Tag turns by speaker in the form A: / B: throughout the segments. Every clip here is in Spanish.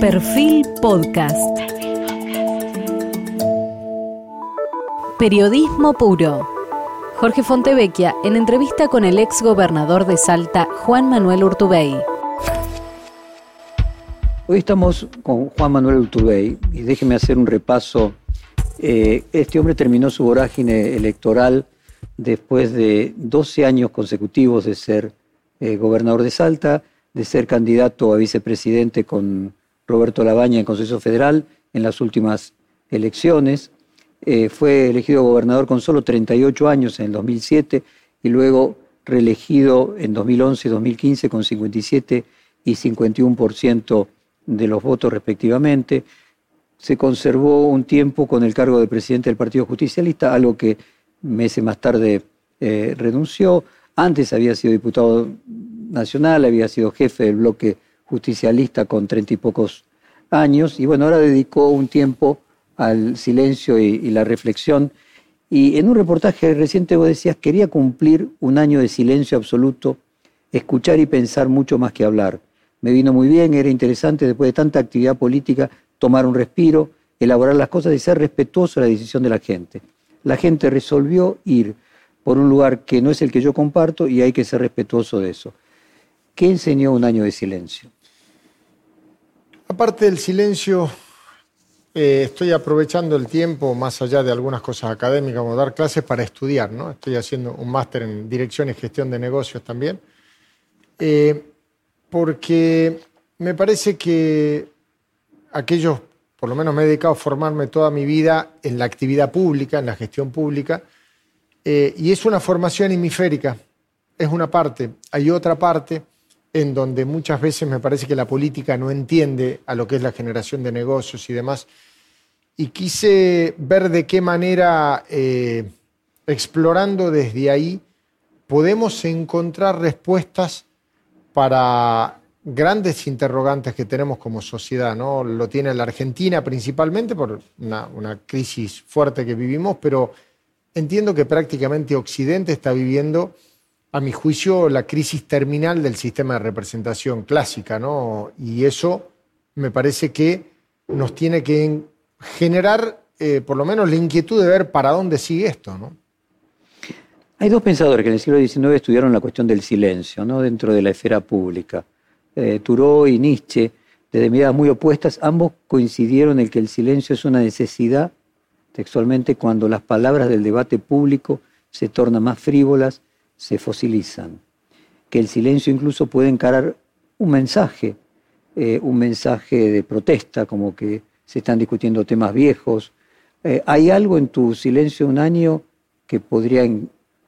A: Perfil Podcast. Periodismo puro. Jorge Fontevecchia en entrevista con el ex gobernador de Salta, Juan Manuel Urtubey.
B: Hoy estamos con Juan Manuel Urtubey y déjeme hacer un repaso. Eh, este hombre terminó su vorágine electoral después de 12 años consecutivos de ser eh, gobernador de Salta, de ser candidato a vicepresidente con Roberto Labaña en Consejo Federal en las últimas elecciones. Eh, fue elegido gobernador con solo 38 años en el 2007 y luego reelegido en 2011 y 2015 con 57 y 51% de los votos respectivamente. Se conservó un tiempo con el cargo de presidente del Partido Justicialista, algo que meses más tarde eh, renunció. Antes había sido diputado nacional, había sido jefe del bloque justicialista con treinta y pocos años, y bueno, ahora dedicó un tiempo al silencio y, la reflexión. Y en un reportaje reciente vos decías, quería cumplir un año de silencio absoluto, escuchar y pensar mucho más que hablar. Me vino muy bien, era interesante después de tanta actividad política tomar un respiro, elaborar las cosas y ser respetuoso de la decisión de la gente. La gente resolvió ir por un lugar que no es el que yo comparto y hay que ser respetuoso de eso. ¿Qué enseñó un año de silencio?
C: Aparte del silencio, eh, estoy aprovechando el tiempo, más allá de algunas cosas académicas, como dar clases, para estudiar. ¿no? Estoy haciendo un máster en dirección y gestión de negocios también. Eh, porque me parece que aquellos, por lo menos me he dedicado a formarme toda mi vida en la actividad pública, en la gestión pública, eh, y es una formación hemisférica, es una parte. Hay otra parte en donde muchas veces me parece que la política no entiende a lo que es la generación de negocios y demás. Y quise ver de qué manera, eh, explorando desde ahí, podemos encontrar respuestas para grandes interrogantes que tenemos como sociedad. ¿no? Lo tiene la Argentina principalmente por una, una crisis fuerte que vivimos, pero entiendo que prácticamente Occidente está viviendo a mi juicio, la crisis terminal del sistema de representación clásica, ¿no? Y eso me parece que nos tiene que generar, eh, por lo menos, la inquietud de ver para dónde sigue esto, ¿no?
B: Hay dos pensadores que en el siglo XIX estudiaron la cuestión del silencio, ¿no? Dentro de la esfera pública. Eh, y Nietzsche, desde miradas muy opuestas, ambos coincidieron en que el silencio es una necesidad, textualmente, cuando las palabras del debate público se tornan más frívolas se fosilizan, que el silencio incluso puede encarar un mensaje, eh, un mensaje de protesta, como que se están discutiendo temas viejos. Eh, ¿Hay algo en tu silencio un año que podría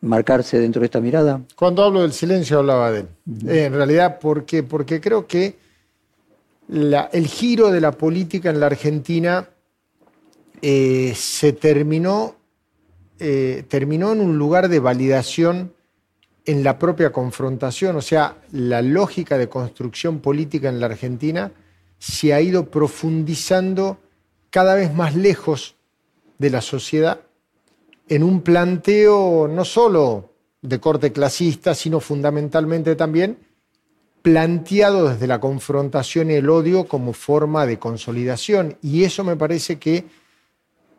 B: marcarse dentro de esta mirada?
C: Cuando hablo del silencio hablaba de él. Eh, en realidad, ¿por qué? Porque creo que el giro de la política en la Argentina se terminó, terminó en un lugar de validación en la propia confrontación, o sea, la lógica de construcción política en la Argentina se ha ido profundizando cada vez más lejos de la sociedad en un planteo no solo de corte clasista, sino fundamentalmente también planteado desde la confrontación y el odio como forma de consolidación. Y eso me parece que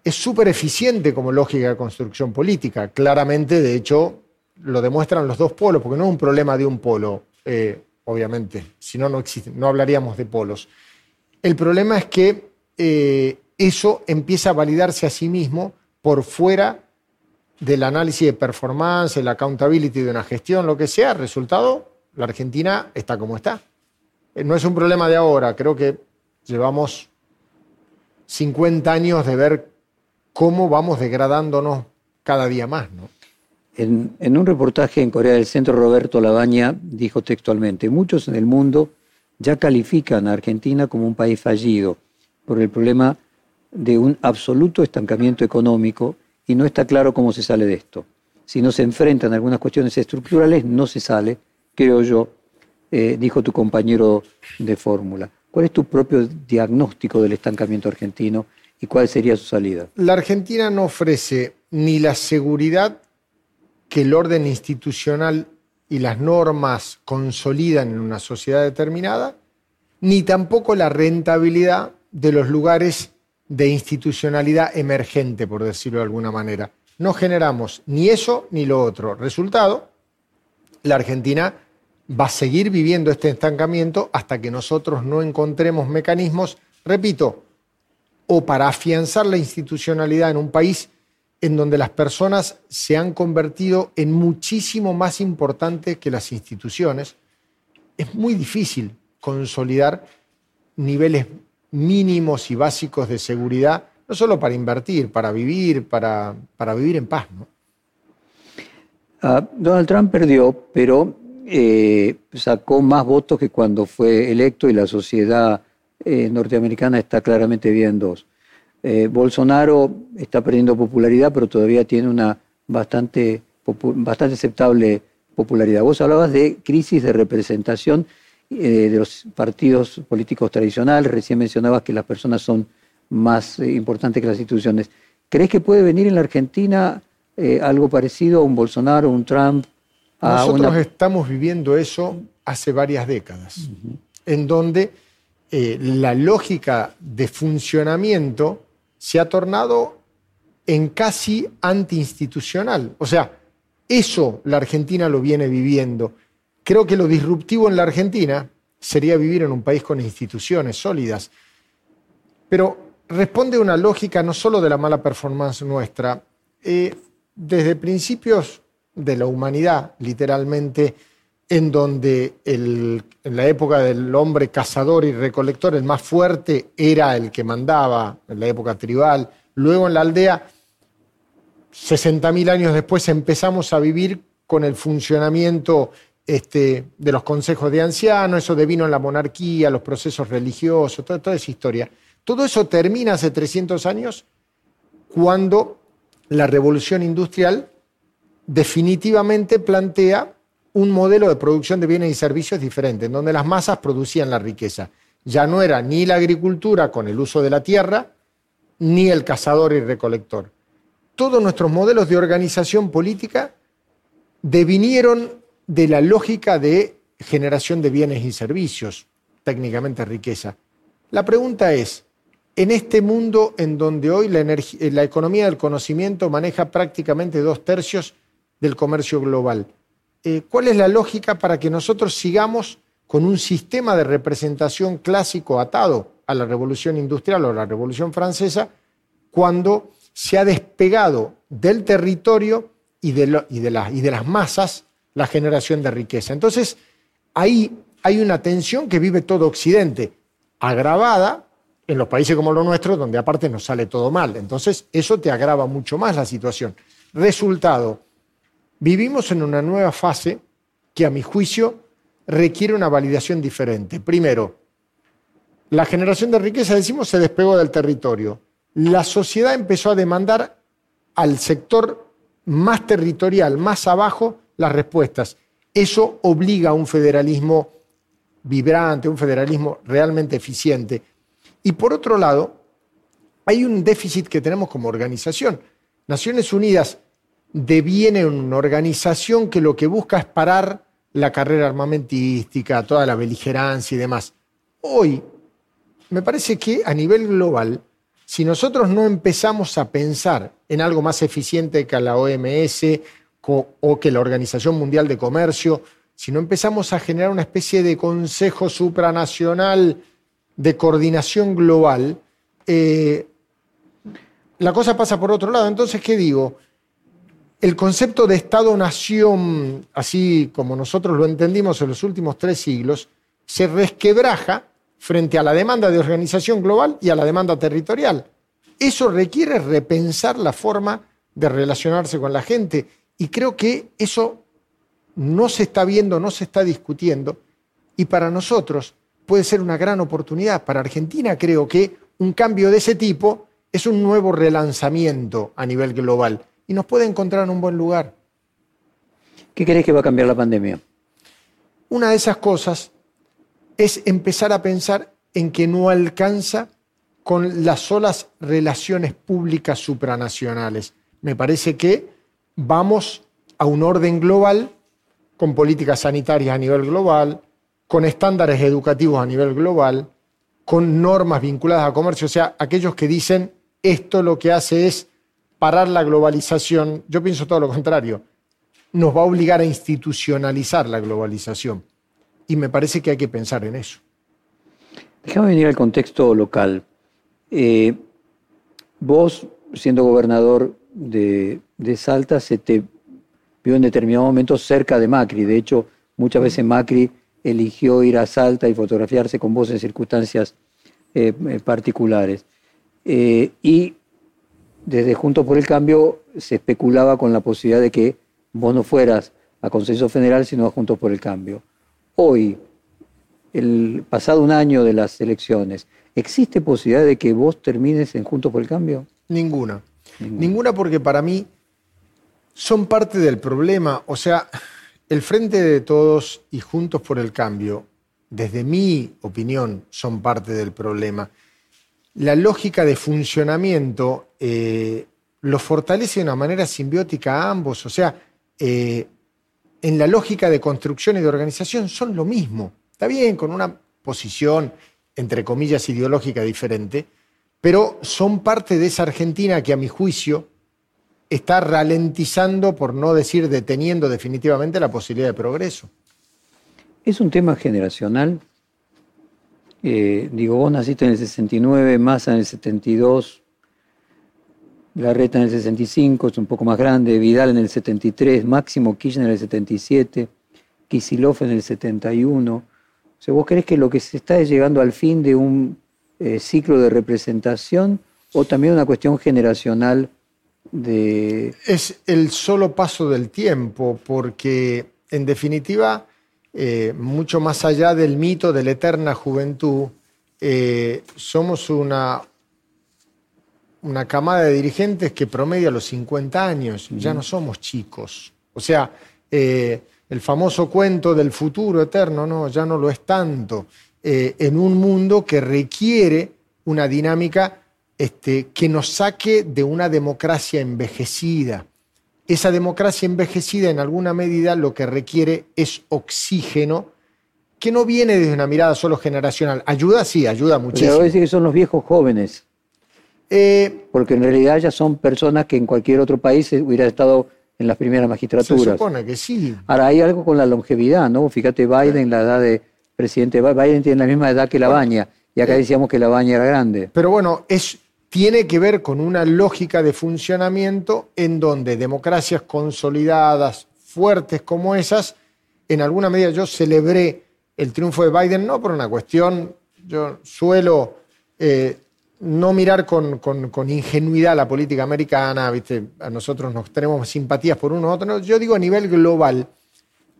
C: es súper eficiente como lógica de construcción política. Claramente, de hecho, lo demuestran los dos polos, porque no es un problema de un polo, eh, obviamente, si no, no existe, no hablaríamos de polos. El problema es que eh, eso empieza a validarse a sí mismo por fuera del análisis de performance, el accountability de una gestión, lo que sea, resultado, la Argentina está como está. Eh, no es un problema de ahora, creo que llevamos 50 años de ver cómo vamos degradándonos cada día más, ¿no?
B: En, un reportaje en Corea del Centro, Roberto Labaña dijo textualmente, muchos en el mundo ya califican a Argentina como un país fallido por el problema de un absoluto estancamiento económico y no está claro cómo se sale de esto. Si no se enfrentan algunas cuestiones estructurales, no se sale, creo yo, eh, dijo tu compañero de fórmula. ¿Cuál es tu propio diagnóstico del estancamiento argentino y cuál sería su salida?
C: La Argentina no ofrece ni la seguridad que el orden institucional y las normas consolidan en una sociedad determinada, ni tampoco la rentabilidad de los lugares de institucionalidad emergente, por decirlo de alguna manera. No generamos ni eso ni lo otro. Resultado, la Argentina va a seguir viviendo este estancamiento hasta que nosotros no encontremos mecanismos, repito, o para afianzar la institucionalidad en un país en donde las personas se han convertido en muchísimo más importantes que las instituciones, es muy difícil consolidar niveles mínimos y básicos de seguridad, no solo para invertir, para vivir, para, para vivir en paz.
B: Ah, Donald Trump perdió, pero eh, sacó más votos que cuando fue electo y la sociedad eh, norteamericana está claramente bien dos. Eh, Bolsonaro está perdiendo popularidad, pero todavía tiene una bastante, bastante aceptable popularidad. Vos hablabas de crisis de representación eh, de los partidos políticos tradicionales, recién mencionabas que las personas son más eh, importantes que las instituciones. ¿Crees que puede venir en la Argentina algo parecido a un Bolsonaro, un Trump?
C: Nosotros estamos viviendo eso hace varias décadas, en donde la lógica de funcionamiento se ha tornado en casi antiinstitucional. O sea, eso la Argentina lo viene viviendo. Creo que lo disruptivo en la Argentina sería vivir en un país con instituciones sólidas. Pero responde a una lógica no solo de la mala performance nuestra. Eh, desde principios de la humanidad, literalmente, en donde en la época del hombre cazador y recolector, el más fuerte era el que mandaba, en la época tribal. Luego en la aldea, 60.000 años después, empezamos a vivir con el funcionamiento este, de los consejos de ancianos, eso devino en la monarquía, los procesos religiosos, toda, toda esa historia. Todo eso termina hace 300 años cuando la revolución industrial definitivamente plantea un modelo de producción de bienes y servicios diferente, en donde las masas producían la riqueza. Ya no era ni la agricultura con el uso de la tierra, ni el cazador y recolector. Todos nuestros modelos de organización política devinieron de la lógica de generación de bienes y servicios, técnicamente riqueza. La pregunta es, en este mundo en donde hoy la, la economía del conocimiento maneja prácticamente dos tercios del comercio global, eh, ¿cuál es la lógica para que nosotros sigamos con un sistema de representación clásico atado a la revolución industrial o la revolución francesa cuando se ha despegado del territorio y de, y de las masas la generación de riqueza. Entonces, ahí hay una tensión que vive todo Occidente, agravada en los países como los nuestros, donde aparte nos sale todo mal. Entonces, eso te agrava mucho más la situación. Resultado, vivimos en una nueva fase que a mi juicio requiere una validación diferente. Primero, la generación de riqueza, decimos, se despegó del territorio. La sociedad empezó a demandar al sector más territorial, más abajo, las respuestas. Eso obliga a un federalismo vibrante, un federalismo realmente eficiente. Y por otro lado, hay un déficit que tenemos como organización. Naciones Unidas deviene una organización que lo que busca es parar la carrera armamentística, toda la beligerancia y demás. Hoy, me parece que a nivel global, si nosotros no empezamos a pensar en algo más eficiente que la OMS o que la Organización Mundial de Comercio, si no empezamos a generar una especie de consejo supranacional de coordinación global, eh, la cosa pasa por otro lado. Entonces, ¿qué digo? El concepto de Estado-nación, así como nosotros lo entendimos en los últimos tres siglos, se resquebraja frente a la demanda de organización global y a la demanda territorial. Eso requiere repensar la forma de relacionarse con la gente y creo que eso no se está viendo, no se está discutiendo, y para nosotros puede ser una gran oportunidad. Para Argentina creo que un cambio de ese tipo es un nuevo relanzamiento a nivel global y nos puede encontrar en un buen lugar.
B: ¿Qué crees que va a cambiar la pandemia?
C: Una de esas cosas es empezar a pensar en que no alcanza con las solas relaciones públicas supranacionales. Me parece que vamos a un orden global con políticas sanitarias a nivel global, con estándares educativos a nivel global, con normas vinculadas a comercio, o sea, aquellos que dicen esto lo que hace es parar la globalización, yo pienso todo lo contrario, nos va a obligar a institucionalizar la globalización. Y me parece que hay que pensar en eso.
B: Déjame venir al contexto local. Eh, vos, siendo gobernador de, de, Salta, se te vio en determinado momento cerca de Macri. De hecho, muchas veces Macri eligió ir a Salta y fotografiarse con vos en circunstancias eh, eh, particulares. Y desde Juntos por el Cambio se especulaba con la posibilidad de que vos no fueras a Consenso Federal, sino a Juntos por el Cambio. Hoy, el pasado un año de las elecciones, ¿existe posibilidad de que vos termines en Juntos por el Cambio?
C: Ninguna. Ninguna, Ninguna porque para mí son parte del problema. O sea, el Frente de Todos y Juntos por el Cambio, desde mi opinión, son parte del problema. La lógica de funcionamiento eh, lo fortalece de una manera simbiótica a ambos. O sea, eh, en la lógica de construcción y de organización son lo mismo. Está bien, con una posición, entre comillas, ideológica diferente, pero son parte de esa Argentina que a mi juicio está ralentizando, por no decir deteniendo definitivamente la posibilidad de progreso.
B: Es un tema generacional. Eh, digo, vos naciste en el 69, Massa en el 72, Larreta en el 65, es un poco más grande, Vidal en el 73, Máximo Kirchner en el 77, Kisilov en el 71. O sea, ¿vos crees que lo que se está es llegando al fin de un eh, ciclo de representación o también una cuestión generacional
C: es el solo paso del tiempo, porque en definitiva, eh, mucho más allá del mito de la eterna juventud, eh, somos una, una camada de dirigentes que promedia los 50 años, ya no somos chicos. O sea, eh, el famoso cuento del futuro eterno, no, ya no lo es tanto, en un mundo que requiere una dinámica este, que nos saque de una democracia envejecida. Esa democracia envejecida en alguna medida lo que requiere es oxígeno que no viene desde una mirada solo generacional. Ayuda, sí, ayuda muchísimo.
B: Pero decir que son los viejos jóvenes. Eh, Porque en realidad ya son personas que en cualquier otro país hubieran estado en las primeras magistraturas. Se
C: supone que sí.
B: Ahora, hay algo con la longevidad, ¿no? Fíjate, Biden, la edad de presidente Biden tiene la misma edad que la baña. Y acá eh, decíamos que la baña era grande.
C: Pero bueno, es, tiene que ver con una lógica de funcionamiento en donde democracias consolidadas, fuertes como esas, en alguna medida yo celebré el triunfo de Biden, no por una cuestión, yo suelo eh, no mirar con, con, ingenuidad la política americana, ¿viste? a nosotros nos tenemos simpatías por uno u otro, yo digo a nivel global,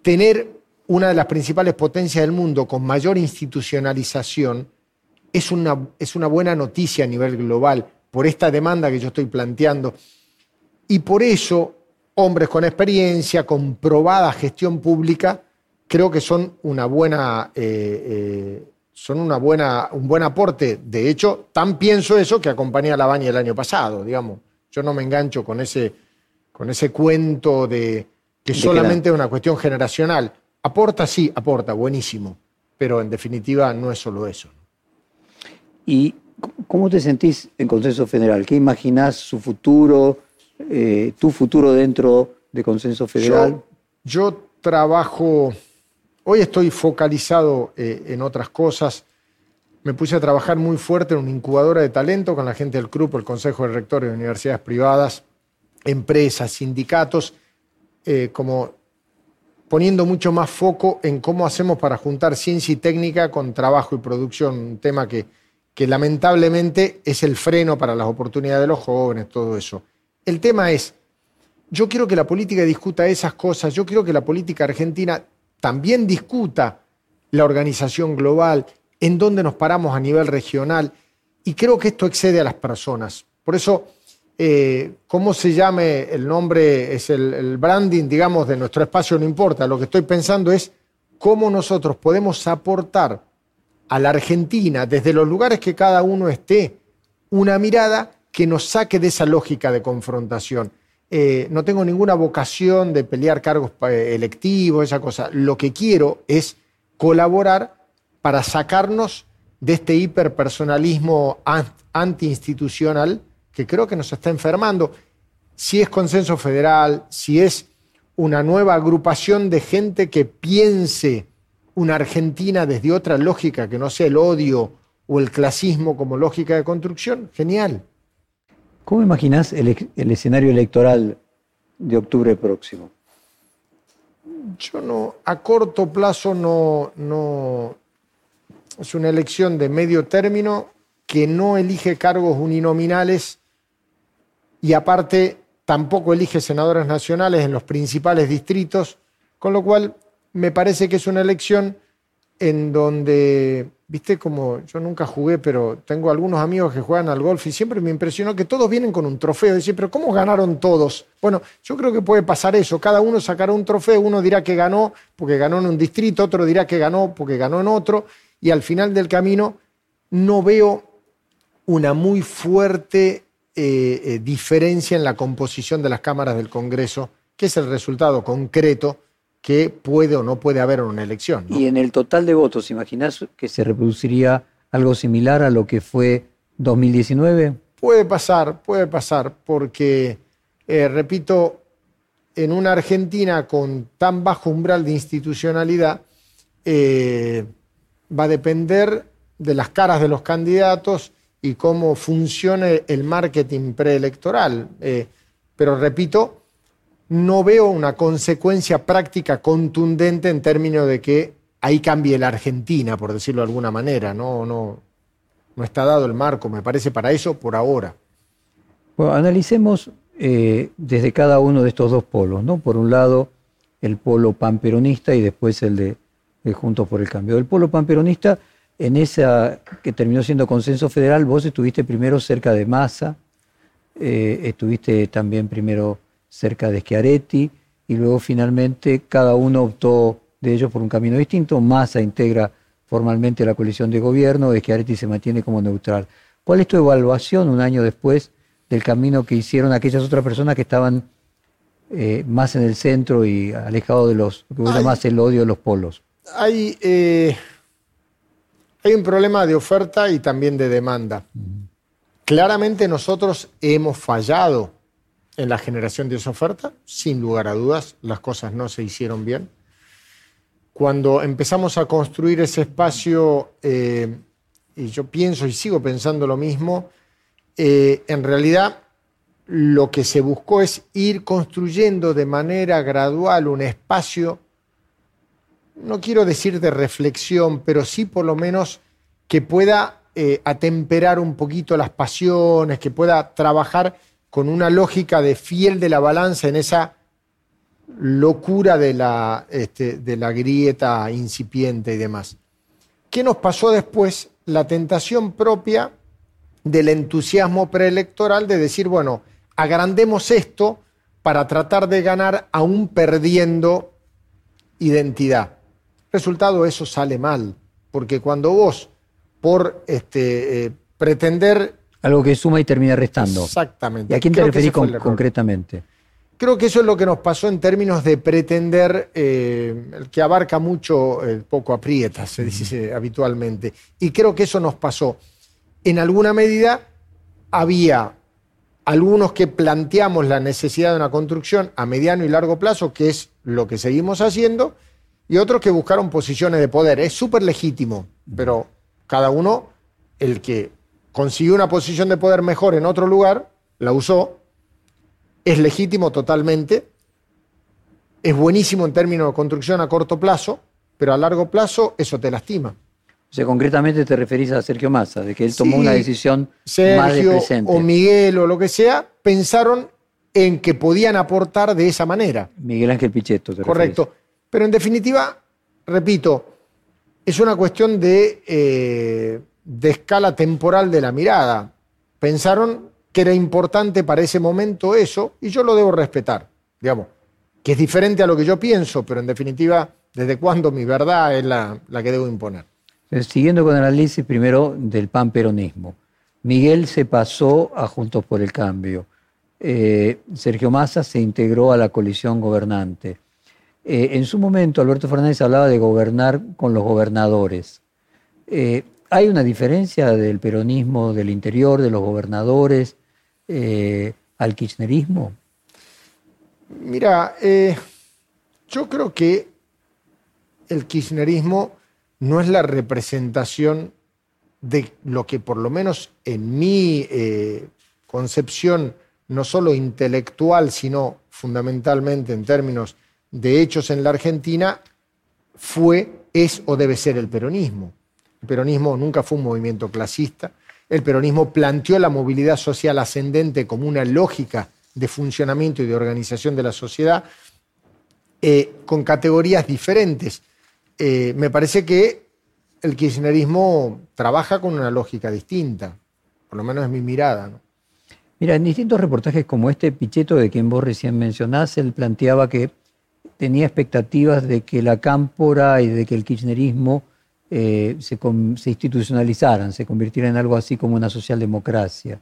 C: tener una de las principales potencias del mundo con mayor institucionalización, es una, es una buena noticia a nivel global por esta demanda que yo estoy planteando. Y por eso, hombres con experiencia, con probada gestión pública, creo que son una buena, eh, eh, son una buena, un buen aporte. De hecho, tan pienso eso que acompañé a la baña el año pasado, digamos. Yo no me engancho con ese, con ese cuento de que solamente es una cuestión generacional. Aporta, sí, aporta, buenísimo, pero en definitiva no es solo eso.
B: ¿Y cómo te sentís en Consenso Federal? ¿Qué imaginás su futuro, eh, tu futuro dentro de Consenso Federal?
C: Yo, trabajo, hoy estoy focalizado eh, en otras cosas. Me puse a trabajar muy fuerte en una incubadora de talento con la gente del CRUP, el Consejo de Rectores de Universidades Privadas, empresas, sindicatos, eh, como poniendo mucho más foco en cómo hacemos para juntar ciencia y técnica con trabajo y producción, un tema que que lamentablemente es el freno para las oportunidades de los jóvenes, todo eso. El tema es, yo quiero que la política discuta esas cosas, yo quiero que la política argentina también discuta la organización global, en dónde nos paramos a nivel regional, y creo que esto excede a las personas. Por eso, eh, cómo se llame el nombre, es el, el branding, digamos, de nuestro espacio, no importa, lo que estoy pensando es cómo nosotros podemos aportar a la Argentina, desde los lugares que cada uno esté, una mirada que nos saque de esa lógica de confrontación. Eh, no tengo ninguna vocación de pelear cargos eh, electivos, esa cosa. Lo que quiero es colaborar para sacarnos de este hiperpersonalismo antiinstitucional que creo que nos está enfermando. Si es consenso federal, si es una nueva agrupación de gente que piense una Argentina desde otra lógica que no sea el odio o el clasismo como lógica de construcción, genial.
B: ¿Cómo imaginas el, el escenario electoral de octubre próximo?
C: Yo no, a corto plazo no, no, es una elección de medio término que no elige cargos uninominales y aparte tampoco elige senadores nacionales en los principales distritos, con lo cual me parece que es una elección en donde, viste, como yo nunca jugué, pero tengo algunos amigos que juegan al golf y siempre me impresionó que todos vienen con un trofeo. Decir, pero ¿cómo ganaron todos? Bueno, yo creo que puede pasar eso. Cada uno sacará un trofeo, uno dirá que ganó porque ganó en un distrito, otro dirá que ganó porque ganó en otro, y al final del camino no veo una muy fuerte eh, eh, diferencia en la composición de las cámaras del Congreso, que es el resultado concreto que puede o no puede haber en una elección.
B: Y en el total de votos, ¿imaginás que se reproduciría algo similar a lo que fue 2019?
C: Puede pasar, puede pasar, porque, eh, repito, en una Argentina con tan bajo umbral de institucionalidad, eh, va a depender de las caras de los candidatos y cómo funcione el marketing preelectoral. Eh, pero repito, no veo una consecuencia práctica contundente en términos de que ahí cambie la Argentina, por decirlo de alguna manera. No, no, no está dado el marco, me parece, para eso por ahora.
B: Bueno, analicemos eh, desde cada uno de estos dos polos, ¿no? Por un lado, el polo panperonista y después el de, Juntos por el Cambio. El polo panperonista, en esa que terminó siendo consenso federal, vos estuviste primero cerca de Massa, eh, estuviste también primero cerca de Schiaretti, y luego finalmente cada uno optó de ellos por un camino distinto. Massa integra formalmente la coalición de gobierno, Schiaretti se mantiene como neutral. ¿Cuál es tu evaluación un año después del camino que hicieron aquellas otras personas que estaban eh, más en el centro y alejados de los, que más el odio de los polos?
C: Hay, eh, hay un problema de oferta y también de demanda. Claramente nosotros hemos fallado en la generación de esa oferta, sin lugar a dudas, las cosas no se hicieron bien. Cuando empezamos a construir ese espacio, eh, y yo pienso y sigo pensando lo mismo, eh, en realidad lo que se buscó es ir construyendo de manera gradual un espacio, no quiero decir de reflexión, pero sí por lo menos que pueda eh, atemperar un poquito las pasiones, que pueda trabajar con una lógica de fiel de la balanza en esa locura de la, este, de la grieta incipiente y demás. ¿Qué nos pasó después? La tentación propia del entusiasmo preelectoral de decir, bueno, agrandemos esto para tratar de ganar aún perdiendo identidad. Resultado, eso sale mal, porque cuando vos, por este, eh, pretender
B: algo que suma y termina restando.
C: Exactamente.
B: ¿Y a quién te referís concretamente?
C: Creo que eso es lo que nos pasó en términos de pretender, eh, el que abarca mucho, el poco aprieta, se dice habitualmente. Y creo que eso nos pasó. En alguna medida había algunos que planteamos la necesidad de una construcción a mediano y largo plazo, que es lo que seguimos haciendo, y otros que buscaron posiciones de poder. Es súper legítimo, pero cada uno, el que consiguió una posición de poder mejor en otro lugar, la usó, es legítimo totalmente, es buenísimo en términos de construcción a corto plazo, pero a largo plazo eso te lastima.
B: O sea, concretamente te referís a Sergio Massa, de que él tomó una decisión más de presente.
C: o Miguel o lo que sea, pensaron en que podían aportar de esa manera.
B: Miguel Ángel Pichetto,
C: te Correcto. Pero en definitiva, repito, es una cuestión de eh, de escala temporal de la mirada. Pensaron que era importante para ese momento eso y yo lo debo respetar, digamos, que es diferente a lo que yo pienso, pero en definitiva, ¿desde cuándo mi verdad es la, que debo imponer?
B: Siguiendo con el análisis primero del pan peronismo. Miguel se pasó a Juntos por el Cambio. Eh, Sergio Massa se integró a la coalición gobernante. Eh, en su momento, Alberto Fernández hablaba de gobernar con los gobernadores. Eh, ¿Hay una diferencia del peronismo del interior, de los gobernadores, eh, al kirchnerismo?
C: Mira, yo creo que el kirchnerismo no es la representación de lo que por lo menos en mi concepción, no solo intelectual, sino fundamentalmente en términos de hechos en la Argentina fue, es o debe ser el peronismo. El peronismo nunca fue un movimiento clasista. El peronismo planteó la movilidad social ascendente como una lógica de funcionamiento y de organización de la sociedad eh, con categorías diferentes. Eh, me parece que el kirchnerismo trabaja con una lógica distinta, por lo menos es mi mirada.
B: Mira, en distintos reportajes como este, Pichetto, de quien vos recién mencionás, él planteaba que tenía expectativas de que la cámpora y de que el kirchnerismo eh, se, institucionalizaran, se convirtieran en algo así como una socialdemocracia.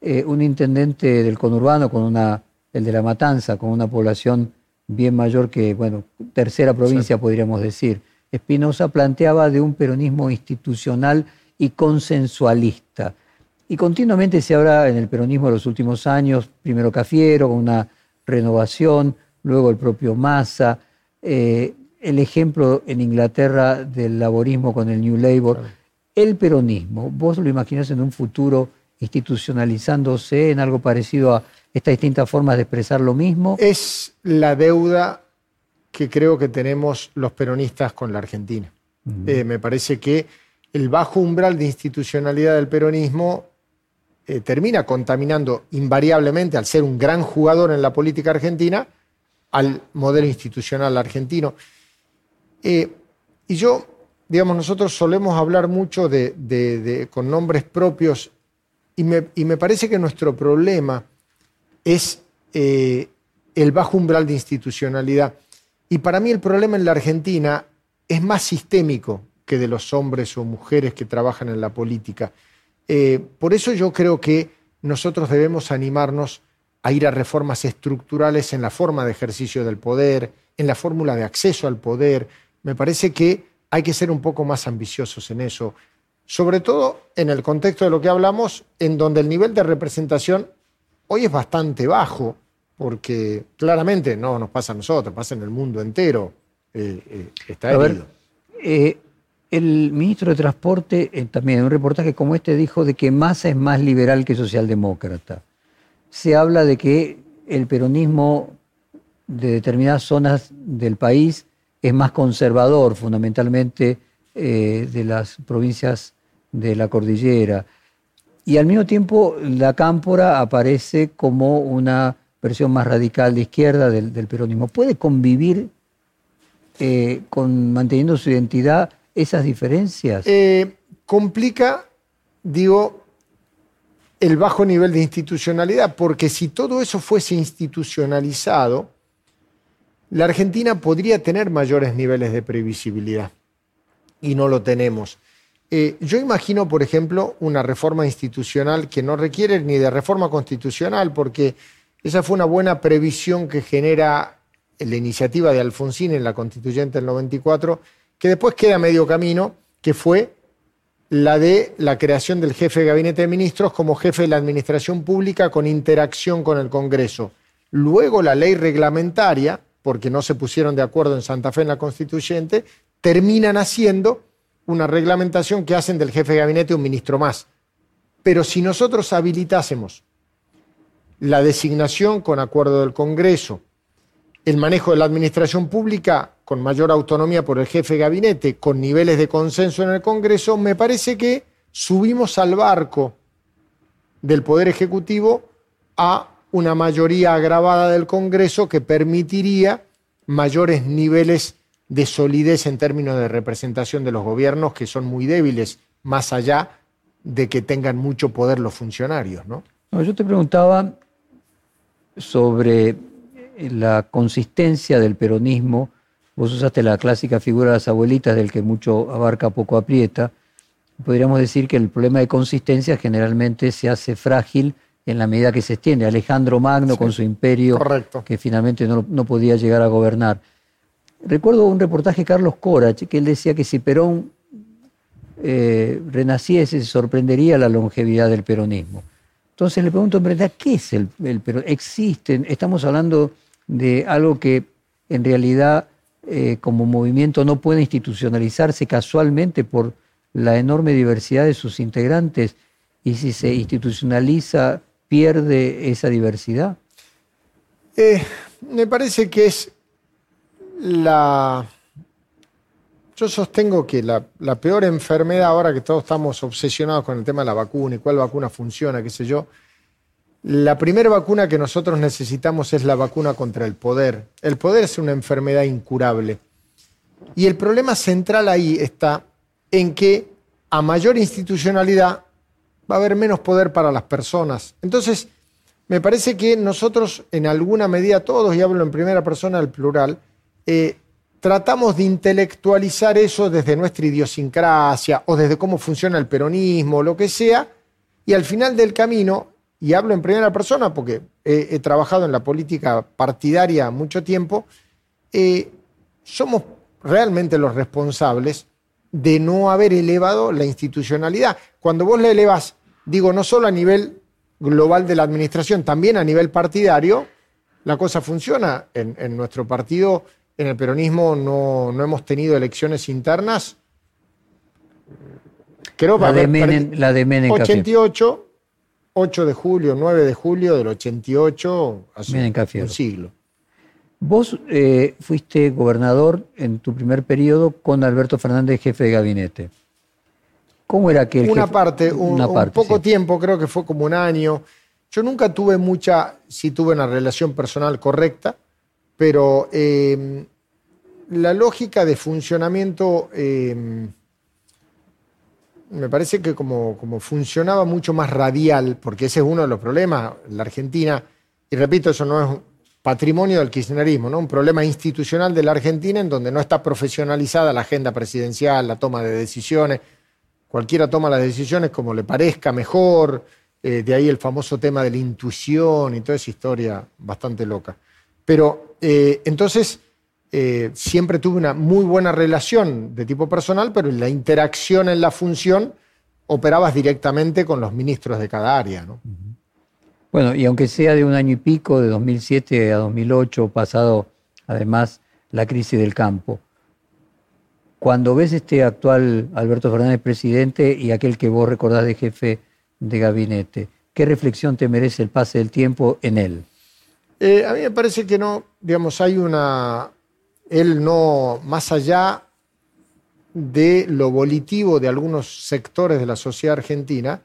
B: Eh, un intendente del conurbano, con una, el de La Matanza, con una población bien mayor que, bueno, tercera provincia podríamos decir, Espinosa planteaba de un peronismo institucional y consensualista. Y continuamente se habla en el peronismo de los últimos años, primero Cafiero, con una renovación, luego el propio Massa, eh, el ejemplo en Inglaterra del laborismo con el New Labour, el peronismo, ¿vos lo imaginás en un futuro institucionalizándose en algo parecido a estas distintas formas de expresar lo mismo?
C: Es la deuda que creo que tenemos los peronistas con la Argentina. Eh, me parece que el bajo umbral de institucionalidad del peronismo eh, termina contaminando invariablemente, al ser un gran jugador en la política argentina, al modelo institucional argentino. Eh, y yo, digamos, nosotros solemos hablar mucho con nombres propios y me, parece que nuestro problema es eh, el bajo umbral de institucionalidad. Y para mí el problema en la Argentina es más sistémico que de los hombres o mujeres que trabajan en la política. Eh, por eso yo creo que nosotros debemos animarnos a ir a reformas estructurales en la forma de ejercicio del poder, en la fórmula de acceso al poder. Me parece que hay que ser un poco más ambiciosos en eso, sobre todo en el contexto de lo que hablamos, en donde el nivel de representación hoy es bastante bajo, porque claramente no nos pasa a nosotros, pasa en el mundo entero. Eh, eh, está herido.
B: Eh, el ministro de Transporte, también en un reportaje como este, dijo de que Massa es más liberal que socialdemócrata se habla de que el peronismo de determinadas zonas del país es más conservador, fundamentalmente eh, de las provincias de la cordillera. Y al mismo tiempo la cámpora aparece como una versión más radical de izquierda del, peronismo. ¿Puede convivir eh, con manteniendo su identidad esas diferencias?
C: Eh, complica, digo, el bajo nivel de institucionalidad, porque si todo eso fuese institucionalizado, la Argentina podría tener mayores niveles de previsibilidad y no lo tenemos. Eh, yo imagino, por ejemplo, una reforma institucional que no requiere ni de reforma constitucional, porque esa fue una buena previsión que genera la iniciativa de Alfonsín en la constituyente del 94, que después queda medio camino, que fue la de la creación del jefe de gabinete de ministros como jefe de la administración pública con interacción con el Congreso. Luego la ley reglamentaria, porque no se pusieron de acuerdo en Santa Fe en la constituyente, terminan haciendo una reglamentación que hacen del jefe de gabinete un ministro más. Pero si nosotros habilitásemos la designación con acuerdo del Congreso, el manejo de la administración pública con mayor autonomía por el jefe de gabinete, con niveles de consenso en el Congreso, me parece que subimos al barco del Poder Ejecutivo a una mayoría agravada del Congreso que permitiría mayores niveles de solidez en términos de representación de los gobiernos que son muy débiles, más allá de que tengan mucho poder los funcionarios. ¿no?
B: yo te preguntaba sobre la consistencia del peronismo Vos usaste la clásica figura de las abuelitas del que mucho abarca, poco aprieta. Podríamos decir que el problema de consistencia generalmente se hace frágil en la medida que se extiende. Alejandro Magno con su imperio, que finalmente no, podía llegar a gobernar. recuerdo un reportaje de Carlos Corach, que él decía que si Perón eh, renaciese, se sorprendería la longevidad del peronismo. Entonces le pregunto en verdad, ¿qué es el, el peronismo? ¿Existen? Estamos hablando de algo que en realidad eh, como movimiento no puede institucionalizarse casualmente por la enorme diversidad de sus integrantes y si se institucionaliza pierde esa diversidad?
C: Eh, me parece que es la... Yo sostengo que la, la, peor enfermedad, ahora que todos estamos obsesionados con el tema de la vacuna y cuál vacuna funciona, qué sé yo, la primera vacuna que nosotros necesitamos es la vacuna contra el poder. El poder es una enfermedad incurable. Y el problema central ahí está en que a mayor institucionalidad va a haber menos poder para las personas. Entonces, me parece que nosotros, en alguna medida, todos, y hablo en primera persona del plural, eh, tratamos de intelectualizar eso desde nuestra idiosincrasia o desde cómo funciona el peronismo, lo que sea, y al final del camino, y hablo en primera persona porque he, trabajado en la política partidaria mucho tiempo, eh, somos realmente los responsables de no haber elevado la institucionalidad. Cuando vos la elevas, digo, no solo a nivel global de la administración, también a nivel partidario, la cosa funciona. En, nuestro partido, en el peronismo, no, hemos tenido elecciones internas.
B: Creo la, de Menem, la de Menem
C: 88, 8 de julio, 9 de julio del 88, hace un siglo.
B: Vos eh, fuiste gobernador en tu primer periodo con Alberto Fernández, jefe de gabinete. ¿Cómo era que
C: Una parte, un, poco tiempo, creo que fue como un año. Yo nunca tuve mucha, sí tuve una relación personal correcta, pero em, la lógica de funcionamiento em, me parece que como, como funcionaba mucho más radial, porque ese es uno de los problemas, la Argentina, y repito, eso no es patrimonio del kirchnerismo, ¿no? un problema institucional de la Argentina en donde no está profesionalizada la agenda presidencial, la toma de decisiones. Cualquiera toma las decisiones como le parezca mejor, eh, de ahí el famoso tema de la intuición y toda esa historia bastante loca. Pero eh, entonces eh, siempre tuve una muy buena relación de tipo personal, pero en la interacción en la función operabas directamente con los ministros de cada área. ¿no?
B: Bueno, y aunque sea de un año y pico, de 2007 a 2008, pasado además la crisis del campo, cuando ves este actual Alberto Fernández presidente y aquel que vos recordás de jefe de gabinete, ¿qué reflexión te merece el pase del tiempo en él?
C: Eh, a mí me parece que no, digamos, hay una, él no, más allá de lo volitivo de algunos sectores de la sociedad argentina,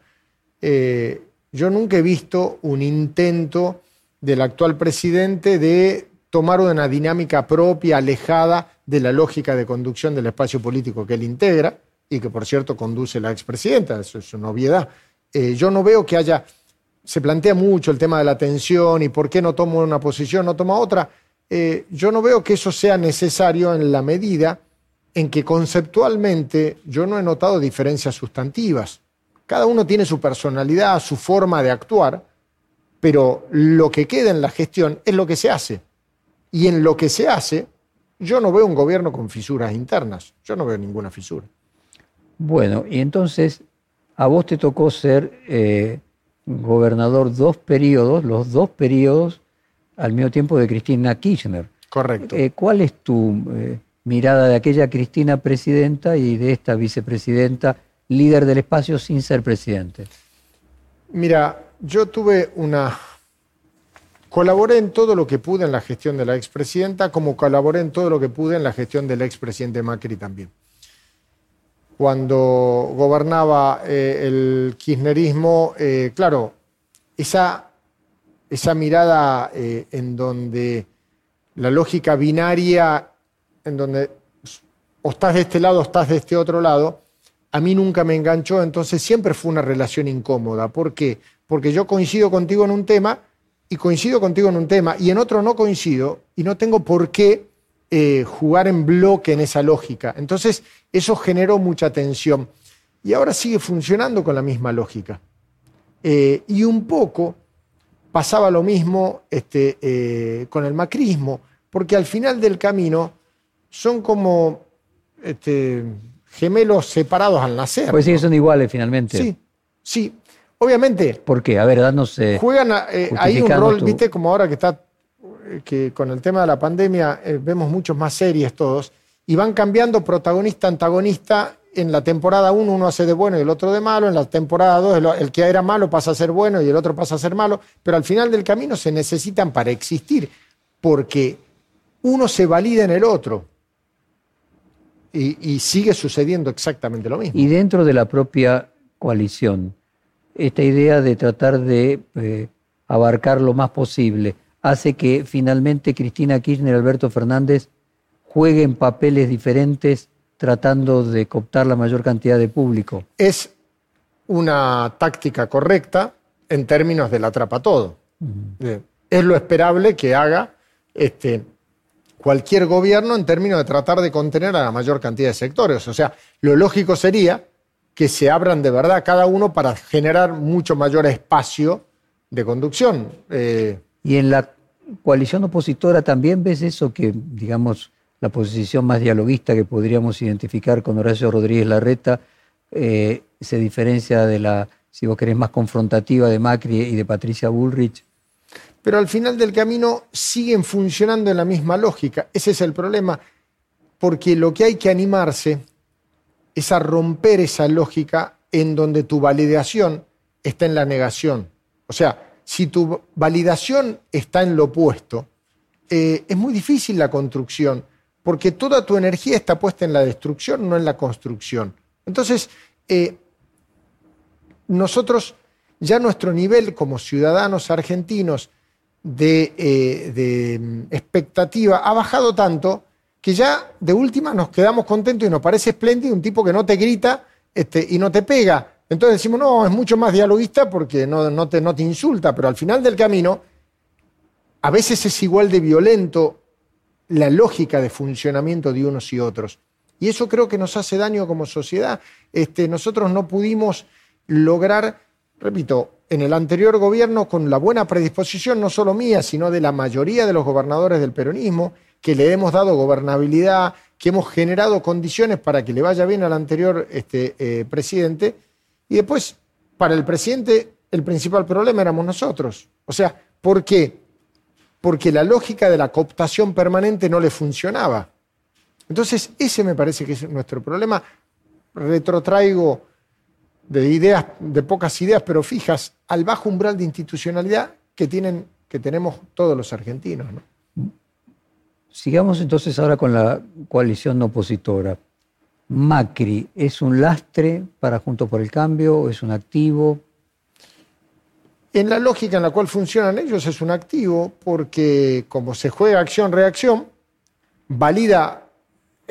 C: eh, yo nunca he visto un intento del actual presidente de tomar una dinámica propia, alejada de la lógica de conducción del espacio político que él integra y que, por cierto, conduce la expresidenta, eso es una obviedad. Eh, yo no veo que haya, se plantea mucho el tema de la tensión y por qué no toma una posición, no toma otra. Eh, yo no veo que eso sea necesario en la medida en que conceptualmente yo no he notado diferencias sustantivas. Cada uno tiene su personalidad, su forma de actuar, pero lo que queda en la gestión es lo que se hace. Y en lo que se hace, yo no veo un gobierno con fisuras internas, yo no veo ninguna fisura.
B: Bueno, y entonces a vos te tocó ser eh, gobernador dos periodos, los dos periodos al mismo tiempo de Cristina Kirchner.
C: Correcto.
B: Eh, ¿Cuál es tu eh, mirada de aquella Cristina presidenta y de esta vicepresidenta líder del espacio sin ser presidente?
C: Mira, yo tuve una... Colaboré en todo lo que pude en la gestión de la expresidenta, como colaboré en todo lo que pude en la gestión del expresidente Macri también. Cuando gobernaba eh, el kirchnerismo, eh, claro, esa, esa mirada eh, en donde la lógica binaria, en donde o estás de este lado o estás de este otro lado, a mí nunca me enganchó, entonces siempre fue una relación incómoda. ¿Por qué? Porque yo coincido contigo en un tema y coincido contigo en un tema y en otro no coincido y no tengo por qué eh, jugar en bloque en esa lógica. Entonces eso generó mucha tensión y ahora sigue funcionando con la misma lógica. Eh, y un poco pasaba lo mismo este, eh, con el macrismo, porque al final del camino son como este, gemelos separados al nacer.
B: Pues sí, son iguales finalmente.
C: Sí, sí. Obviamente.
B: ¿Por qué? A ver, danos.
C: Eh, juegan eh, ahí un rol, viste, como ahora que está que con el tema de la pandemia eh, vemos muchos más series todos, y van cambiando protagonista-antagonista. En la temporada 1 uno hace de bueno y el otro de malo, en la temporada 2 el, que era malo pasa a ser bueno y el otro pasa a ser malo, pero al final del camino se necesitan para existir, porque uno se valida en el otro. Y, sigue sucediendo exactamente lo mismo.
B: Y dentro de la propia coalición, esta idea de tratar de eh, abarcar lo más posible, hace que finalmente Cristina Kirchner y Alberto Fernández jueguen papeles diferentes tratando de cooptar la mayor cantidad de público.
C: Es una táctica correcta en términos del atrapa todo. Eh, es lo esperable que haga este, cualquier gobierno en términos de tratar de contener a la mayor cantidad de sectores. O sea, lo lógico sería que se abran de verdad cada uno para generar mucho mayor espacio de conducción.
B: Eh, y en la coalición opositora también ves eso que, digamos, la posición más dialoguista que podríamos identificar con Horacio Rodríguez Larreta eh, se diferencia de la, si vos querés, más confrontativa de Macri y de Patricia Bullrich.
C: Pero al final del camino siguen funcionando en la misma lógica. Ese es el problema, porque lo que hay que animarse es a romper esa lógica en donde tu validación está en la negación. O sea, si tu validación está en lo opuesto, eh, es muy difícil la construcción, porque toda tu energía está puesta en la destrucción, no en la construcción. Entonces, eh, nosotros, ya nuestro nivel como ciudadanos argentinos de, eh, mm, expectativa ha bajado tanto que ya de última nos quedamos contentos y nos parece espléndido un tipo que no te grita este, y no te pega, entonces decimos, no, es mucho más dialoguista porque no, te, no te insulta, pero al final del camino, a veces es igual de violento la lógica de funcionamiento de unos y otros. Y eso creo que nos hace daño como sociedad. Este, nosotros no pudimos lograr, repito, en el anterior gobierno, con la buena predisposición, no solo mía, sino de la mayoría de los gobernadores del peronismo, que le hemos dado gobernabilidad, que hemos generado condiciones para que le vaya bien al anterior este, eh, presidente, y después, para el presidente, el principal problema éramos nosotros. O sea, ¿por qué? Porque la lógica de la cooptación permanente no le funcionaba. Entonces, ese me parece que es nuestro problema. Retrotraigo de ideas, de pocas ideas, pero fijas, al bajo umbral de institucionalidad que, tienen, que tenemos todos los argentinos.
B: Sigamos entonces ahora con la coalición opositora. Macri es un lastre para Juntos por el Cambio o es un activo?
C: En la lógica en la cual funcionan ellos es un activo porque como se juega acción-reacción, valida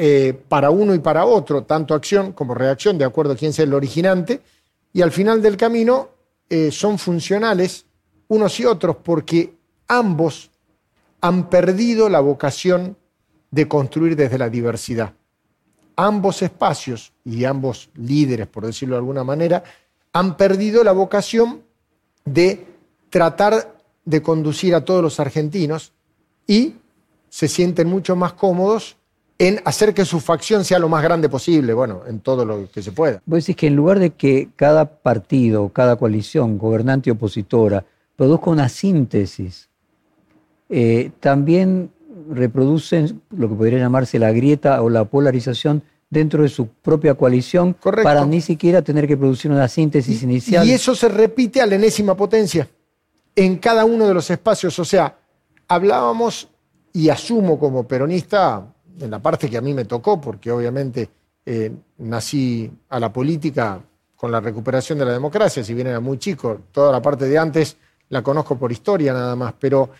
C: eh, para uno y para otro, tanto acción como reacción, de acuerdo a quién sea el originante, y al final del camino eh, son funcionales unos y otros porque ambos han perdido la vocación de construir desde la diversidad. Ambos espacios y ambos líderes, por decirlo de alguna manera, han perdido la vocación de tratar de conducir a todos los argentinos y se sienten mucho más cómodos en hacer que su facción sea lo más grande posible, bueno, en todo lo que se pueda.
B: Vos decís que en lugar de que cada partido, cada coalición, gobernante y opositora, produzca una síntesis, eh, también reproducen lo que podría llamarse la grieta o la polarización dentro de su propia coalición para ni siquiera tener que producir una síntesis inicial.
C: Y eso se repite a la enésima potencia en cada uno de los espacios. O sea, hablábamos, y asumo como peronista, en la parte que a mí me tocó, porque obviamente eh, nací a la política con la recuperación de la democracia, si bien era muy chico, toda la parte de antes la conozco por historia nada más, pero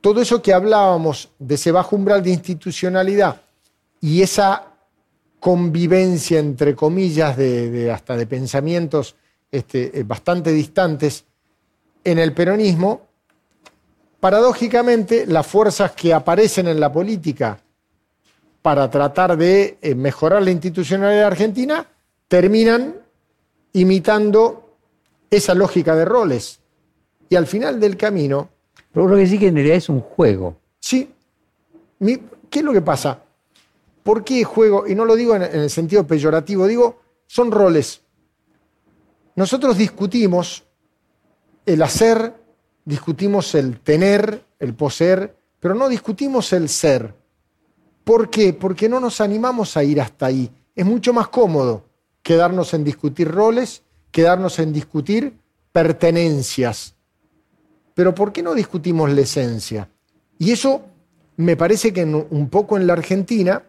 C: todo eso que hablábamos de ese bajo umbral de institucionalidad y esa convivencia, entre comillas, de, hasta de pensamientos este, eh, bastante distantes en el peronismo, paradójicamente las fuerzas que aparecen en la política para tratar de eh, mejorar la institucionalidad argentina terminan imitando esa lógica de roles. Y al final del camino
B: pero lo que sí que en realidad es un juego.
C: Sí. ¿Qué es lo que pasa? ¿Por qué juego? Y no lo digo en, en el sentido peyorativo, digo, son roles. Nosotros discutimos el hacer, discutimos el tener, el poseer, pero no discutimos el ser. ¿Por qué? Porque no nos animamos a ir hasta ahí. Es mucho más cómodo quedarnos en discutir roles, quedarnos en discutir pertenencias. Pero ¿por qué no discutimos la esencia? Y eso me parece que un poco en la Argentina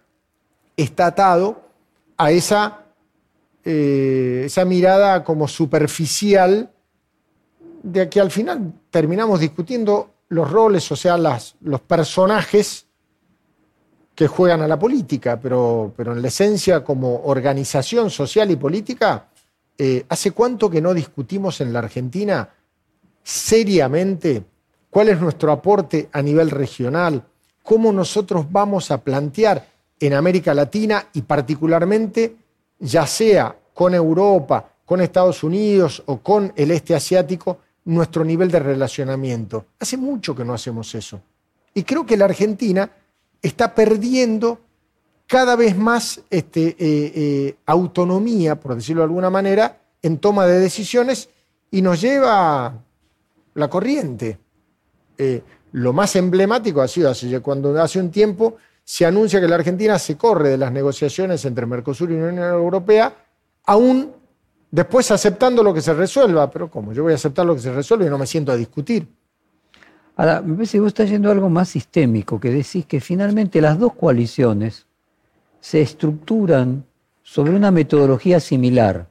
C: está atado a esa, eh, esa mirada como superficial de que al final terminamos discutiendo los roles, o sea, los personajes que juegan a la política, pero, pero en la esencia como organización social y política, eh, ¿hace cuánto que no discutimos en la Argentina seriamente cuál es nuestro aporte a nivel regional? ¿Cómo nosotros vamos a plantear en América Latina y particularmente, ya sea con Europa, con Estados Unidos o con el este asiático, nuestro nivel de relacionamiento? Hace mucho que no hacemos eso. Y creo que la Argentina está perdiendo cada vez más este, eh, eh, autonomía, por decirlo de alguna manera, en toma de decisiones y nos lleva la corriente. Eh, lo más emblemático ha sido así, cuando hace un tiempo se anuncia que la Argentina se corre de las negociaciones entre Mercosur y la Unión Europea, aún después aceptando lo que se resuelva. Pero ¿cómo? Yo voy a aceptar lo que se resuelve y no me siento a discutir.
B: Ahora, me parece que vos estás yendo a algo más sistémico, que decís que finalmente las dos coaliciones se estructuran sobre una metodología similar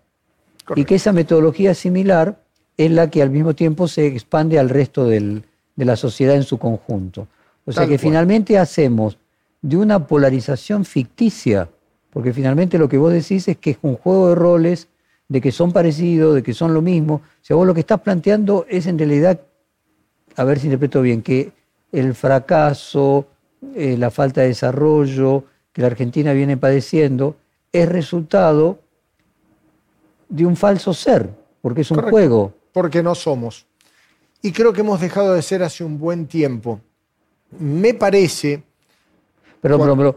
B: y que esa metodología similar es la que al mismo tiempo se expande al resto de la sociedad en su conjunto. O sea que finalmente hacemos de una polarización ficticia, porque finalmente lo que vos decís es que es un juego de roles, de que son parecidos, de que son lo mismo. O sea, vos lo que estás planteando es en realidad a ver si interpreto bien, que el fracaso, eh, la falta de desarrollo que la Argentina viene padeciendo es resultado de un falso ser, porque es un juego.
C: Porque no somos. Y creo que hemos dejado de ser hace un buen tiempo. Me parece...
B: Pero, pero,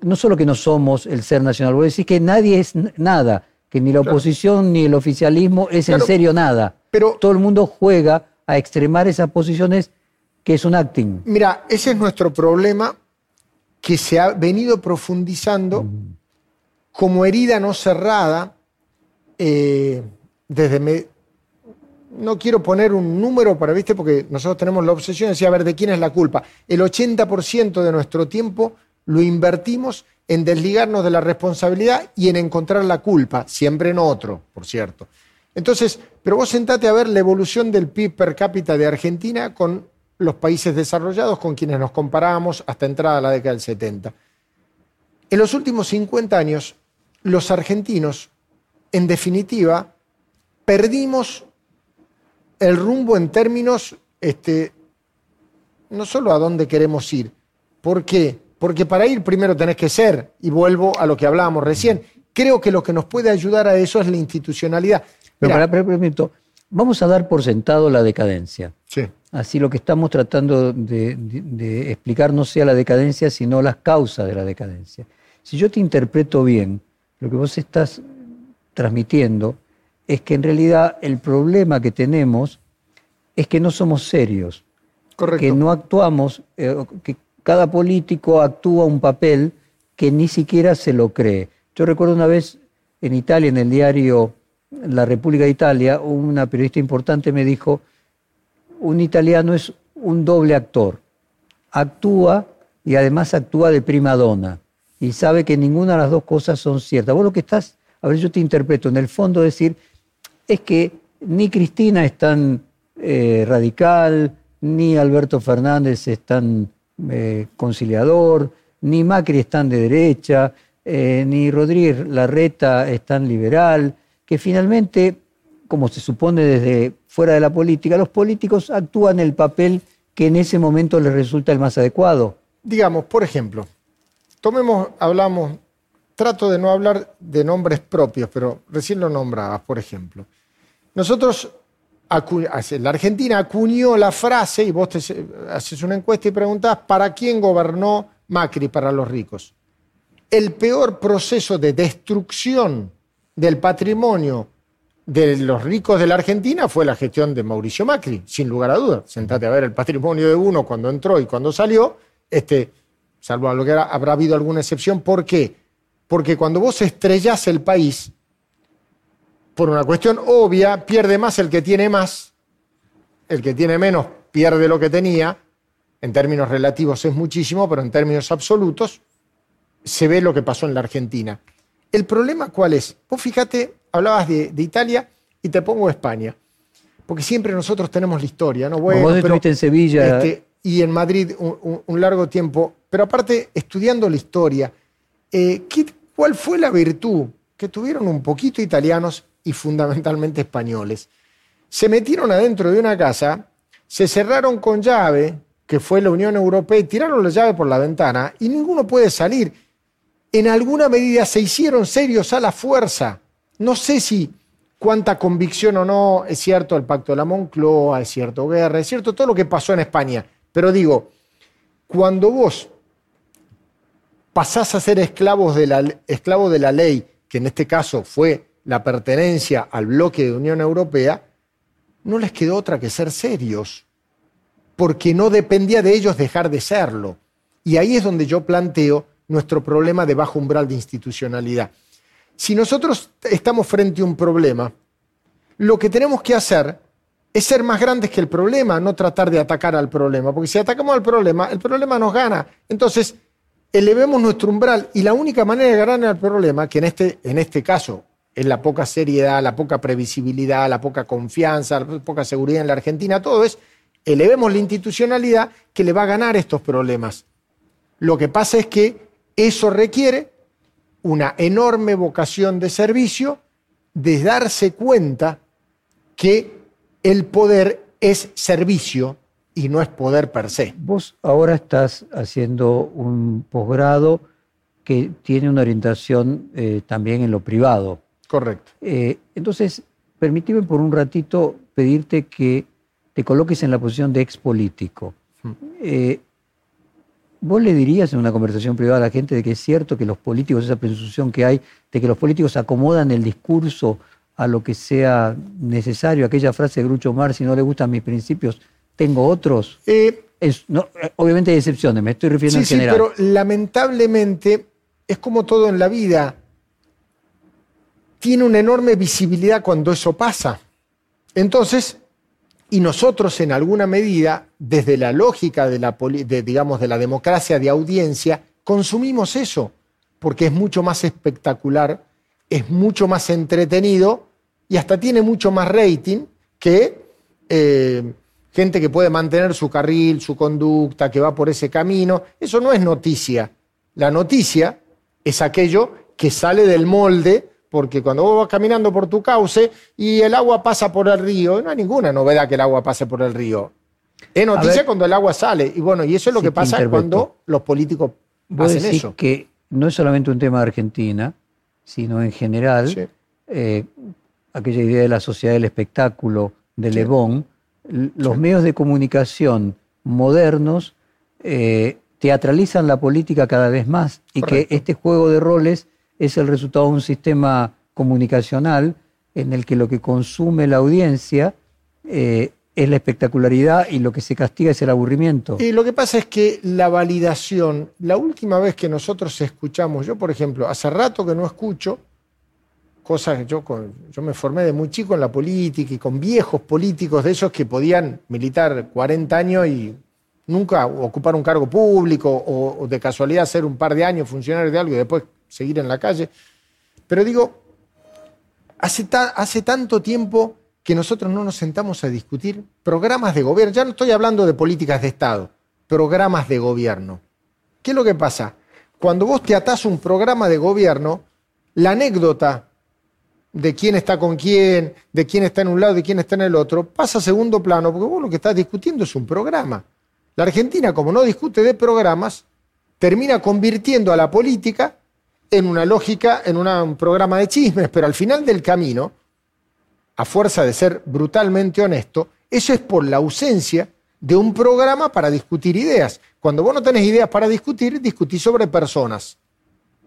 B: no solo que no somos el ser nacional, vos decís que nadie es nada, que ni la oposición ni el oficialismo es en serio nada. Pero todo el mundo juega a extremar esas posiciones que es un acting.
C: Mira, ese es nuestro problema que se ha venido profundizando como herida no cerrada eh, desde... no quiero poner un número para, ¿viste? Porque nosotros tenemos la obsesión de decir, a ver, ¿de quién es la culpa? El 80% de nuestro tiempo lo invertimos en desligarnos de la responsabilidad y en encontrar la culpa, siempre en otro, por cierto. Entonces, pero vos sentate a ver la evolución del PIB per cápita de Argentina con los países desarrollados con quienes nos comparábamos hasta entrada a la década del 70. En los últimos 50 años, los argentinos, en definitiva, perdimos el rumbo en términos, este, no solo a dónde queremos ir. ¿Por qué? Porque para ir primero tenés que ser, y vuelvo a lo que hablábamos recién, creo que lo que nos puede ayudar a eso es la institucionalidad.
B: Pero para, vamos a dar por sentado la decadencia.
C: Sí.
B: Así lo que estamos tratando de, explicar no sea la decadencia, sino las causas de la decadencia. Si yo te interpreto bien, lo que vos estás transmitiendo es que en realidad el problema que tenemos es que no somos serios.
C: Correcto.
B: Que no actuamos, eh, que cada político actúa un papel que ni siquiera se lo cree. Yo recuerdo una vez en Italia, en el diario la República de Italia, una periodista importante me dijo, un italiano es un doble actor, actúa y además actúa de prima donna y sabe que ninguna de las dos cosas son ciertas. Vos lo que estás, a ver, yo te interpreto, en el fondo decir, es que ni Cristina es tan eh, radical, ni Alberto Fernández es tan eh, conciliador, ni Macri es tan de derecha, eh, ni Rodríguez Larreta es tan liberal, que finalmente, como se supone desde fuera de la política, los políticos actúan el papel que en ese momento les resulta el más adecuado.
C: Digamos, por ejemplo, tomemos, hablamos, trato de no hablar de nombres propios, pero recién lo nombrabas, por ejemplo. Nosotros, la Argentina acuñó la frase, y vos haces una encuesta y preguntás, ¿para quién gobernó Macri para los ricos? el peor proceso de destrucción del patrimonio de los ricos de la Argentina fue la gestión de Mauricio Macri, sin lugar a dudas. Sentate a ver el patrimonio de uno cuando entró y cuando salió, este, salvo a lo que habrá habido alguna excepción. ¿Por qué? Porque cuando vos estrellás el país, por una cuestión obvia, pierde más el que tiene más, el que tiene menos pierde lo que tenía, en términos relativos es muchísimo, pero en términos absolutos se ve lo que pasó en la Argentina. ¿El problema cuál es? Vos fíjate, hablabas de, Italia y te pongo España, porque siempre nosotros tenemos la historia, ¿no?
B: Bueno, vos estuviste en Sevilla.
C: Este, y en Madrid un, largo tiempo, pero aparte estudiando la historia, eh, ¿cuál fue la virtud que tuvieron un poquito italianos y fundamentalmente españoles? Se metieron adentro de una casa, se cerraron con llave, que fue la Unión Europea, y tiraron la llave por la ventana y ninguno puede salir. En alguna medida se hicieron serios a la fuerza. No sé si cuánta convicción o no es cierto el pacto de la Moncloa, es cierto guerra, es cierto todo lo que pasó en España. Pero digo, cuando vos pasás a ser esclavos de la, esclavo de la ley, que en este caso fue la pertenencia al bloque de Unión Europea, no les quedó otra que ser serios, porque no dependía de ellos dejar de serlo. Y ahí es donde yo planteo nuestro problema de bajo umbral de institucionalidad. Si nosotros estamos frente a un problema, lo que tenemos que hacer es ser más grandes que el problema, no tratar de atacar al problema, porque si atacamos al problema, el problema nos gana. Entonces, elevemos nuestro umbral y la única manera de ganar al problema, que en este, en este caso es la poca seriedad, la poca previsibilidad, la poca confianza, la poca seguridad en la Argentina, todo es, elevemos la institucionalidad que le va a ganar estos problemas. Lo que pasa es que eso requiere una enorme vocación de servicio, de darse cuenta que el poder es servicio y no es poder per se.
B: Vos ahora estás haciendo un posgrado que tiene una orientación eh, también en lo privado.
C: Correcto.
B: Eh, entonces, permíteme por un ratito pedirte que te coloques en la posición de ex político. Hmm. Eh, ¿Vos le dirías en una conversación privada a la gente de que es cierto que los políticos, esa presunción que hay, de que los políticos acomodan el discurso a lo que sea necesario. Aquella frase de Grucho Mar, si no le gustan mis principios, tengo otros. Eh, es, no, obviamente hay excepciones, me estoy refiriendo en general.
C: Sí, pero lamentablemente es como todo en la vida. Tiene una enorme visibilidad cuando eso pasa. Entonces, y nosotros en alguna medida, desde la lógica de la, digamos, de la democracia de audiencia, consumimos eso, porque es mucho más espectacular es mucho más entretenido y hasta tiene mucho más rating que eh, gente que puede mantener su carril, su conducta, que va por ese camino. Eso no es noticia. La noticia es aquello que sale del molde, porque cuando vos vas caminando por tu cauce y el agua pasa por el río, no hay ninguna novedad que el agua pase por el río. Es noticia cuando el agua sale. Y bueno, y eso es lo que pasa cuando los políticos hacen eso.
B: que no es solamente un tema de Argentina, sino en general, eh, aquella idea de la sociedad del espectáculo de Le Bon, los medios de comunicación modernos eh, teatralizan la política cada vez más y que este juego de roles es el resultado de un sistema comunicacional en el que lo que consume la audiencia eh, es la espectacularidad y lo que se castiga es el aburrimiento.
C: Y lo que pasa es que la validación, la última vez que nosotros escuchamos, yo por ejemplo, hace rato que no escucho, cosas que yo, yo me formé de muy chico en la política y con viejos políticos de esos que podían militar 40 años y nunca ocupar un cargo público o, de casualidad ser un par de años funcionario de algo y después seguir en la calle. Pero digo, hace, hace tanto tiempo que nosotros no nos sentamos a discutir programas de gobierno. Ya no estoy hablando de políticas de Estado, programas de gobierno. ¿Qué es lo que pasa? Cuando vos te atás un programa de gobierno, la anécdota de quién está con quién, de quién está en un lado y quién está en el otro, pasa a segundo plano, porque vos lo que estás discutiendo es un programa. La Argentina, como no discute de programas, termina convirtiendo a la política en una lógica, en un programa de chismes, pero al final del camino, a fuerza de ser brutalmente honesto, eso es por la ausencia de un programa para discutir ideas. Cuando vos no tenés ideas para discutir, discutís sobre personas.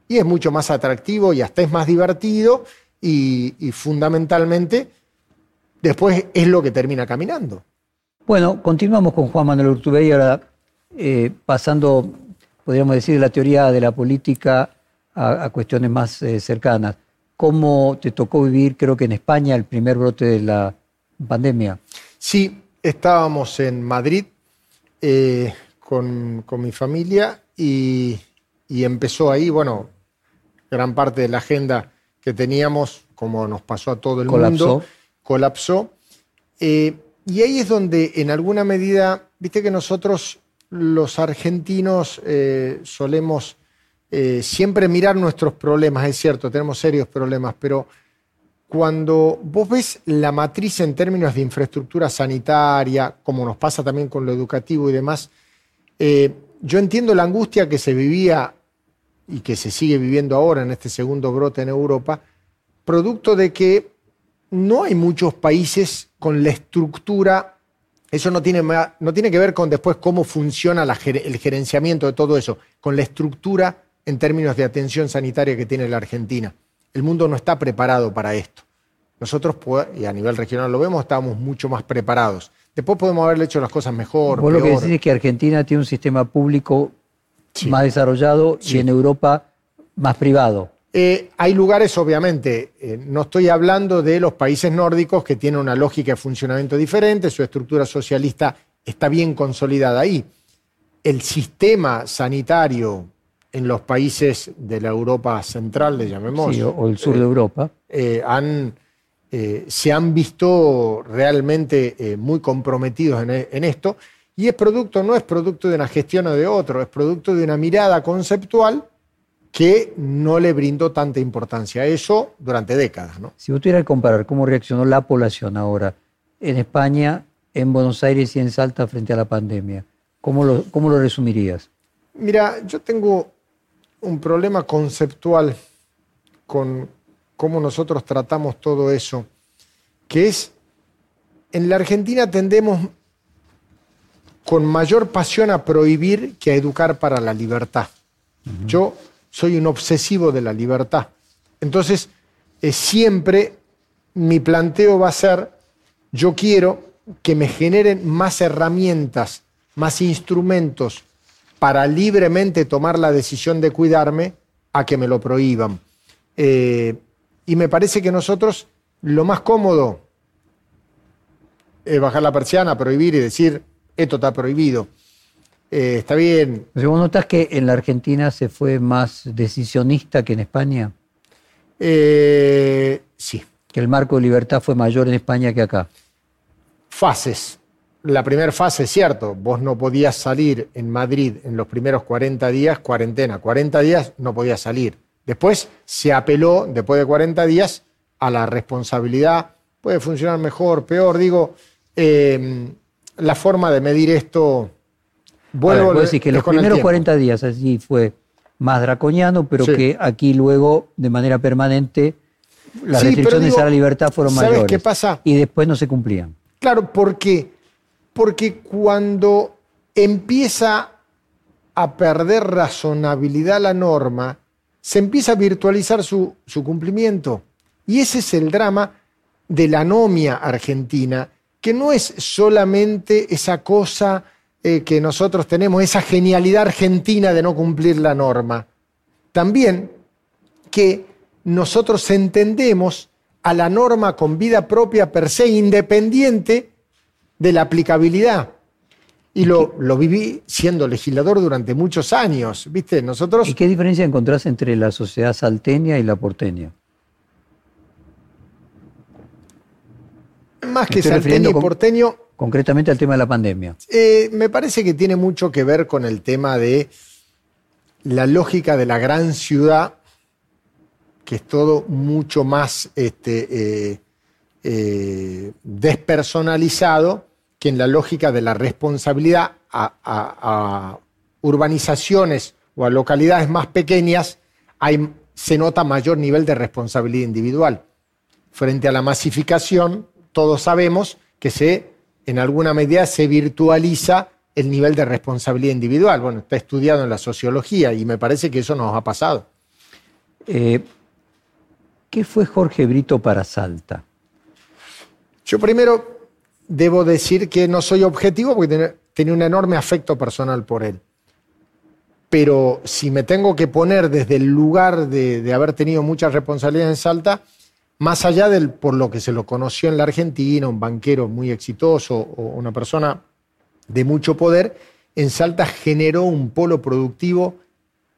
C: y es mucho más atractivo y hasta es más divertido y, fundamentalmente después es lo que termina caminando.
B: Bueno, continuamos con Juan Manuel Urtubey, ahora eh, pasando, podríamos decir, de la teoría de la política a, cuestiones más eh, cercanas. ¿Cómo te tocó vivir, creo que en España, el primer brote de la pandemia?
C: Sí, estábamos en Madrid eh, con, mi familia y, empezó ahí, bueno, gran parte de la agenda que teníamos, como nos pasó a todo el mundo, colapsó. Eh, y ahí es donde, en alguna medida, viste que nosotros los argentinos eh, solemos siempre mirar nuestros problemas, es cierto, tenemos serios problemas, pero cuando vos ves la matriz en términos de infraestructura sanitaria, como nos pasa también con lo educativo y demás, eh, yo entiendo la angustia que se vivía y que se sigue viviendo ahora en este segundo brote en Europa, producto de que no hay muchos países con la estructura, eso no tiene, no tiene que ver con después cómo funciona el gerenciamiento de todo eso, con la estructura en términos de atención sanitaria que tiene la Argentina. El mundo no está preparado para esto. Nosotros, y a nivel regional lo vemos, estábamos mucho más preparados. Después podemos haberle hecho las cosas mejor.
B: Vos lo que decís es que Argentina tiene un sistema público más desarrollado y en Europa más privado.
C: Eh, hay lugares, obviamente, eh, no estoy hablando de los países nórdicos que tienen una lógica de funcionamiento diferente, su estructura socialista está bien consolidada ahí. El sistema sanitario en los países de la Europa central, le llamemos.
B: o el sur de Europa.
C: Eh, han eh, se han visto realmente eh, muy comprometidos en, esto. Y es producto, no es producto de una gestión o de otro, es producto de una mirada conceptual que no le brindó tanta importancia a eso durante décadas. ¿no?
B: Si vos tuvieras que comparar cómo reaccionó la población ahora en España, en Buenos Aires y en Salta frente a la pandemia, ¿cómo lo, cómo lo resumirías?
C: Mira, yo tengo un problema conceptual con, cómo nosotros tratamos todo eso, que es, en la Argentina tendemos con mayor pasión a prohibir que a educar para la libertad. Yo soy un obsesivo de la libertad. Entonces, eh, siempre mi planteo va a ser, yo quiero que me generen más herramientas, más instrumentos para libremente tomar la decisión de cuidarme a que me lo prohíban. Eh, y me parece que nosotros lo más cómodo es bajar la persiana, prohibir y decir, esto está prohibido. Eh, está bien.
B: ¿Vos notas que en la Argentina se fue más decisionista que en España?
C: Eh, sí.
B: Que el marco de libertad fue mayor en España que acá.
C: Fases. La primera fase es cierto, vos no podías salir en Madrid en los primeros 40 días, cuarentena, 40 días no podías salir. Después se apeló, después de 40 días, a la responsabilidad. Puede funcionar mejor, peor. Digo, em, la forma de medir esto.
B: Vuelvo a decir que los primeros 40 días así fue más draconiano, pero que aquí luego, de manera permanente, las restricciones a la libertad fueron ¿sabes mayores.
C: qué pasa?
B: Y después no se cumplían.
C: Claro, ¿por qué? Porque cuando empieza a perder razonabilidad la norma, se empieza a virtualizar su, cumplimiento. Y ese es el drama de la anomia argentina, que no es solamente esa cosa eh, que nosotros tenemos, esa genialidad argentina de no cumplir la norma. También que nosotros entendemos a la norma con vida propia per se, independiente de la aplicabilidad. Y lo, viví siendo legislador durante muchos años, ¿viste? Nosotros...
B: ¿Y qué diferencia encontrás entre la sociedad salteña y la porteña?
C: Más que salteño y porteño...
B: Concretamente al tema de la pandemia.
C: Eh, me parece que tiene mucho que ver con el tema de la lógica de la gran ciudad, que es todo mucho más este, eh, eh, despersonalizado que en la lógica de la responsabilidad a, urbanizaciones o a localidades más pequeñas hay, se nota mayor nivel de responsabilidad individual. Frente a la masificación, todos sabemos que se, en alguna medida se virtualiza el nivel de responsabilidad individual. Bueno, está estudiado en la sociología y me parece que eso nos ha pasado.
B: Eh, ¿Qué fue Jorge Brito para Salta?
C: Yo primero debo decir que no soy objetivo porque tenía un enorme afecto personal por él. Pero si me tengo que poner desde el lugar de, haber tenido mucha responsabilidad en Salta, más allá del por lo que se lo conoció en la Argentina, un banquero muy exitoso o una persona de mucho poder, en Salta generó un polo productivo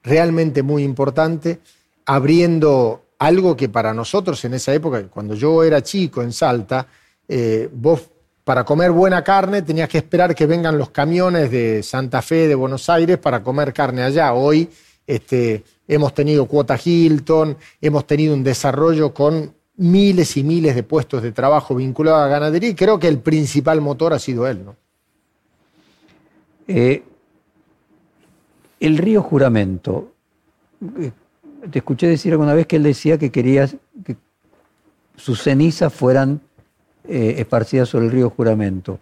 C: realmente muy importante, abriendo algo que para nosotros en esa época, cuando yo era chico en Salta, eh, vos para comer buena carne tenías que esperar que vengan los camiones de Santa Fe, de Buenos Aires, para comer carne allá. Hoy este, hemos tenido cuota Hilton, hemos tenido un desarrollo con miles y miles de puestos de trabajo vinculados a ganadería y creo que el principal motor ha sido él. ¿no?
B: Eh, el río Juramento, eh, te escuché decir alguna vez que él decía que quería que sus cenizas fueran eh, sobre el río Juramento.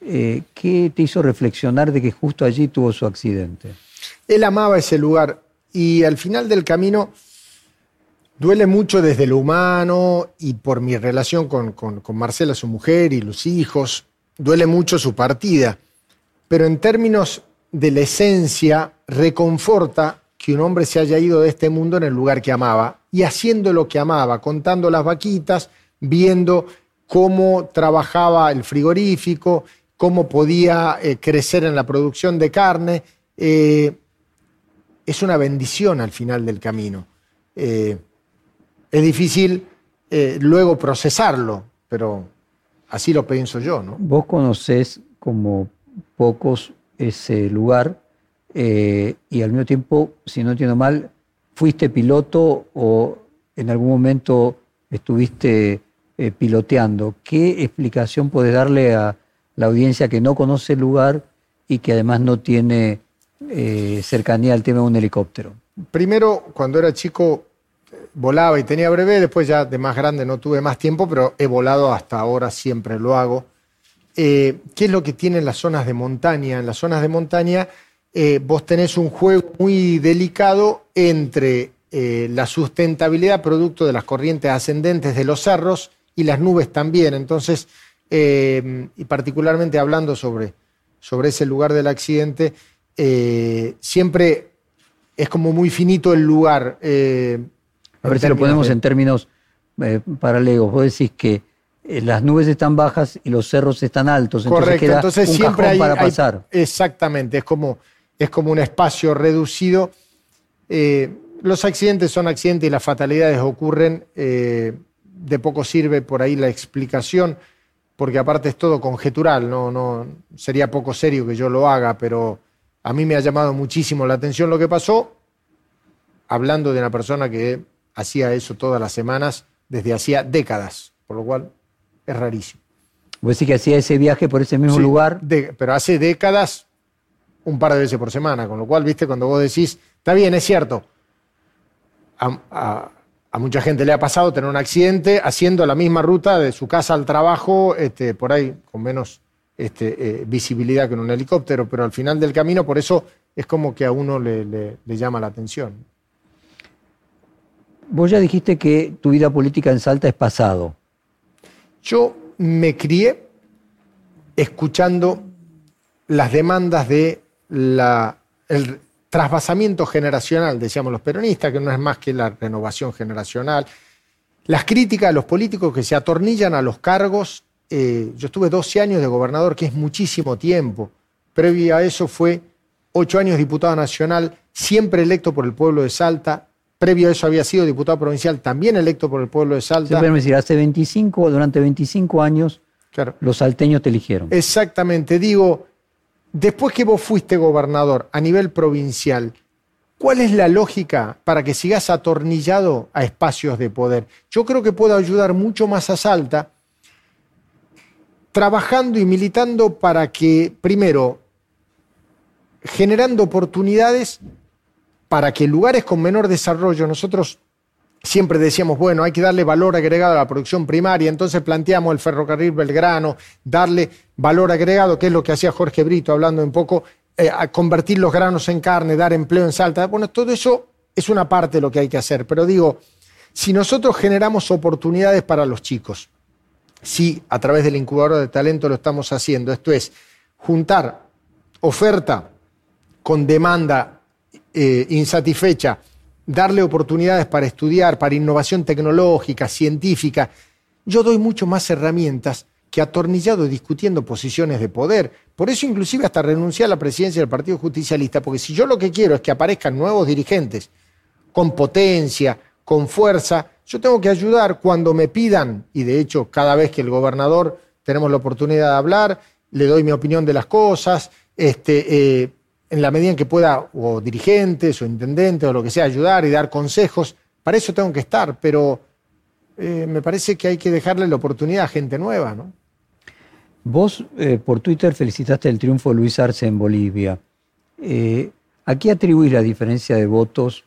B: ¿Qué te hizo reflexionar de que justo allí tuvo su accidente?
C: Él amaba ese lugar y al final del camino duele mucho desde lo humano y por mi relación con, con Marcela, su mujer, y los hijos, duele mucho su partida pero en términos de la esencia, reconforta que un hombre se haya ido de este mundo en el lugar que amaba y haciendo lo que amaba, contando las vaquitas, viendo cómo trabajaba el frigorífico, cómo podía eh, crecer en la producción de carne. Eh, es una bendición al final del camino. Eh, es difícil luego procesarlo, pero así lo pienso yo. ¿no?
B: Vos conocés como pocos ese lugar y al mismo tiempo, si no entiendo mal, fuiste piloto o en algún momento estuviste eh, piloteando. ¿Qué explicación puedes darle a la audiencia que no conoce el lugar y que además no tiene eh, cercanía al tema de un helicóptero?
C: Primero, cuando era chico volaba y tenía breve, después ya de más grande no tuve más tiempo, pero he volado hasta ahora, siempre lo hago. Eh, ¿qué es lo que tienen las zonas de montaña? En las zonas de montaña eh, vos tenés un juego muy delicado entre eh, la sustentabilidad producto de las corrientes ascendentes de los cerros y las nubes también. Entonces, y particularmente hablando sobre, sobre ese lugar del accidente, siempre es como muy finito el lugar.
B: A ver si lo ponemos en términos paralelos. Vos decís que eh, las nubes están bajas y los cerros están altos.
C: Correcto, entonces, siempre hay, para pasar. exactamente, es como, es como un espacio reducido. Eh, los accidentes son accidentes y las fatalidades ocurren. Eh, de poco sirve por ahí la explicación, porque aparte es todo conjetural, no, no, sería poco serio que yo lo haga, pero a mí me ha llamado muchísimo la atención lo que pasó, hablando de una persona que hacía eso todas las semanas desde hacía décadas, por lo cual es rarísimo.
B: Vos decís que hacía ese viaje por ese mismo lugar.
C: pero hace décadas, un par de veces por semana, con lo cual, viste, cuando vos decís, está bien, es cierto, a, mucha gente le ha pasado tener un accidente haciendo la misma ruta de su casa al trabajo, este, por ahí con menos este, eh, visibilidad que en un helicóptero, pero al final del camino, por eso es como que a uno le, le llama la atención.
B: Vos ya dijiste que tu vida política en Salta es pasado.
C: Yo me crié escuchando las demandas de el trasvasamiento generacional, decíamos los peronistas, que no es más que la renovación generacional, las críticas a los políticos que se atornillan a los cargos. Eh, yo estuve 12 años de gobernador, que es muchísimo tiempo. Previo a eso fue 8 años diputado nacional, siempre electo por el pueblo de Salta, Previo a eso había sido diputado provincial, también electo por el pueblo de Salta.
B: Sí, decir, hace 25, durante 25 años, los salteños te eligieron.
C: Exactamente. Digo, después que vos fuiste gobernador a nivel provincial, ¿cuál es la lógica para que sigas atornillado a espacios de poder? Yo creo que puedo ayudar mucho más a Salta trabajando y militando para que, primero, generando oportunidades para que lugares con menor desarrollo, nosotros siempre decíamos, bueno, hay que darle valor agregado a la producción primaria, entonces planteamos el ferrocarril Belgrano, darle valor agregado, que es lo que hacía Jorge Brito, hablando un poco, eh, a convertir los granos en carne, dar empleo en Salta. Bueno, todo eso es una parte de lo que hay que hacer, pero digo, si nosotros generamos oportunidades para los chicos, si a través del incubador de talento lo estamos haciendo, esto es juntar oferta con demanda eh, insatisfecha, darle oportunidades para estudiar, para innovación tecnológica, científica, yo doy mucho más herramientas que atornillado discutiendo posiciones de poder. Por eso inclusive hasta renuncié a la presidencia del Partido Justicialista, porque si yo lo que quiero es que aparezcan nuevos dirigentes con potencia, con fuerza, yo tengo que ayudar cuando me pidan, y de hecho cada vez que el gobernador tenemos la oportunidad de hablar, le doy mi opinión de las cosas, este, eh, en la medida en que pueda, o dirigentes, o intendentes, o lo que sea, ayudar y dar consejos, para eso tengo que estar, pero eh, me parece que hay que dejarle la oportunidad a gente nueva, ¿no?
B: Vos eh, por Twitter felicitaste el triunfo de Luis Arce en Bolivia. Eh, ¿A qué atribuís la diferencia de votos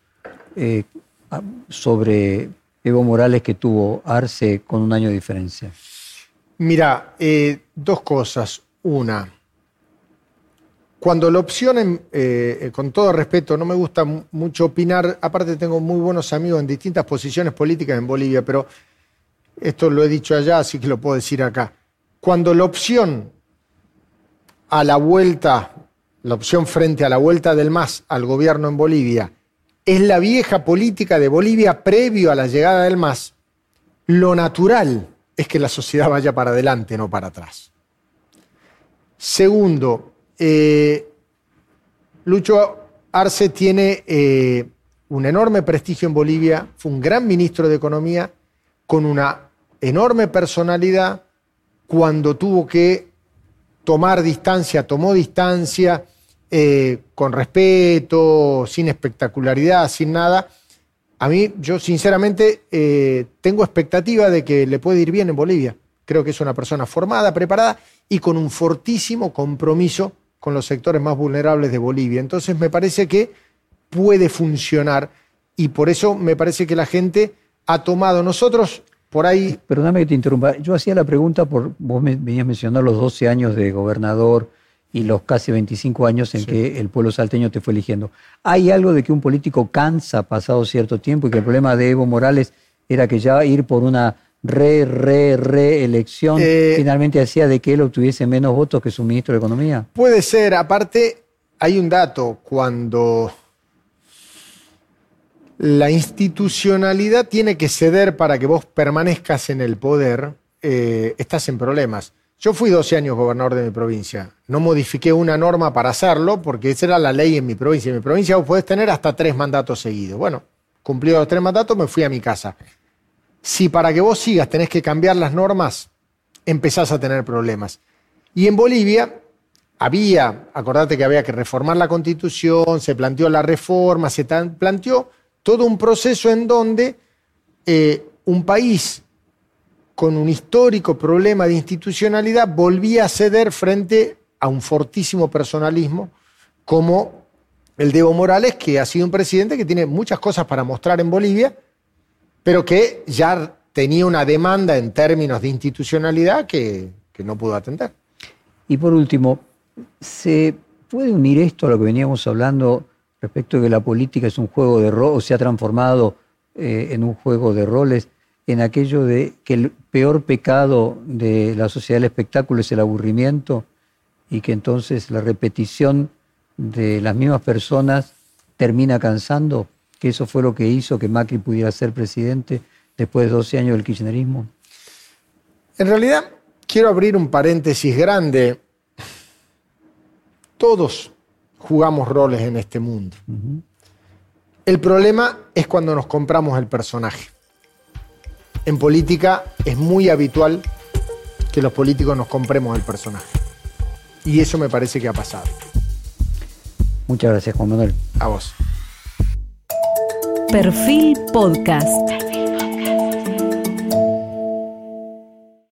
B: sobre Evo Morales que tuvo Arce con un año de diferencia?
C: Mira, dos cosas. Una, cuando la opción, con todo respeto, no me gusta mucho opinar, aparte tengo muy buenos amigos en distintas posiciones políticas en Bolivia, pero esto lo he dicho allá, así que lo puedo decir acá. Cuando la opción a la vuelta, la opción frente a la vuelta del MAS al gobierno en Bolivia, es la vieja política de Bolivia previo a la llegada del MAS, lo natural es que la sociedad vaya para adelante, no para atrás. Segundo, eh, Lucho Arce tiene eh, un enorme prestigio en Bolivia, fue un gran ministro de Economía con una enorme personalidad cuando tuvo que tomar distancia, tomó distancia eh, con respeto, sin espectacularidad, sin nada. A mí, yo sinceramente eh, tengo expectativa de que le puede ir bien en Bolivia. Creo que es una persona formada, preparada y con un fortísimo compromiso con los sectores más vulnerables de Bolivia. Entonces me parece que puede funcionar y por eso me parece que la gente ha tomado. Nosotros por ahí.
B: Perdóname que te interrumpa. Yo hacía la pregunta por. Vos me venías mencionar los 12 años de gobernador y los casi 25 años en que el pueblo salteño te fue eligiendo. ¿Hay algo de que un político cansa pasado cierto tiempo y que el problema de Evo Morales era que ya ir por una re, re, reelección eh, finalmente hacía de que él obtuviese menos votos que su ministro de Economía?
C: Puede ser. Aparte, hay un dato. Cuando la institucionalidad tiene que ceder para que vos permanezcas en el poder, eh, estás en problemas. Yo fui 12 años gobernador de mi provincia. No modifiqué una norma para hacerlo porque esa era la ley en mi provincia. En mi provincia vos podés tener hasta tres mandatos seguidos. Bueno, cumplido los tres mandatos, me fui a mi casa. Si para que vos sigas tenés que cambiar las normas, empezás a tener problemas. Y en Bolivia había, acordate que había que reformar la constitución, se planteó la reforma, se planteó todo un proceso en donde eh, un país con un histórico problema de institucionalidad volvía a ceder frente a un fortísimo personalismo como el de Evo Morales, que ha sido un presidente que tiene muchas cosas para mostrar en Bolivia, pero que ya tenía una demanda en términos de institucionalidad que, no pudo atender.
B: Y por último, ¿se puede unir esto a lo que veníamos hablando respecto de que la política es un juego de roles, o se ha transformado eh, en un juego de roles, en aquello de que el peor pecado de la sociedad del espectáculo es el aburrimiento y que entonces la repetición de las mismas personas termina cansando, que eso fue lo que hizo que Macri pudiera ser presidente después de 12 años del kirchnerismo?
C: En realidad, quiero abrir un paréntesis grande. Todos jugamos roles en este mundo. El problema es cuando nos compramos el personaje. En política es muy habitual que los políticos nos compremos el personaje. Y eso me parece que ha pasado.
B: Muchas gracias, Juan Manuel.
C: A vos.
A: Perfil Podcast.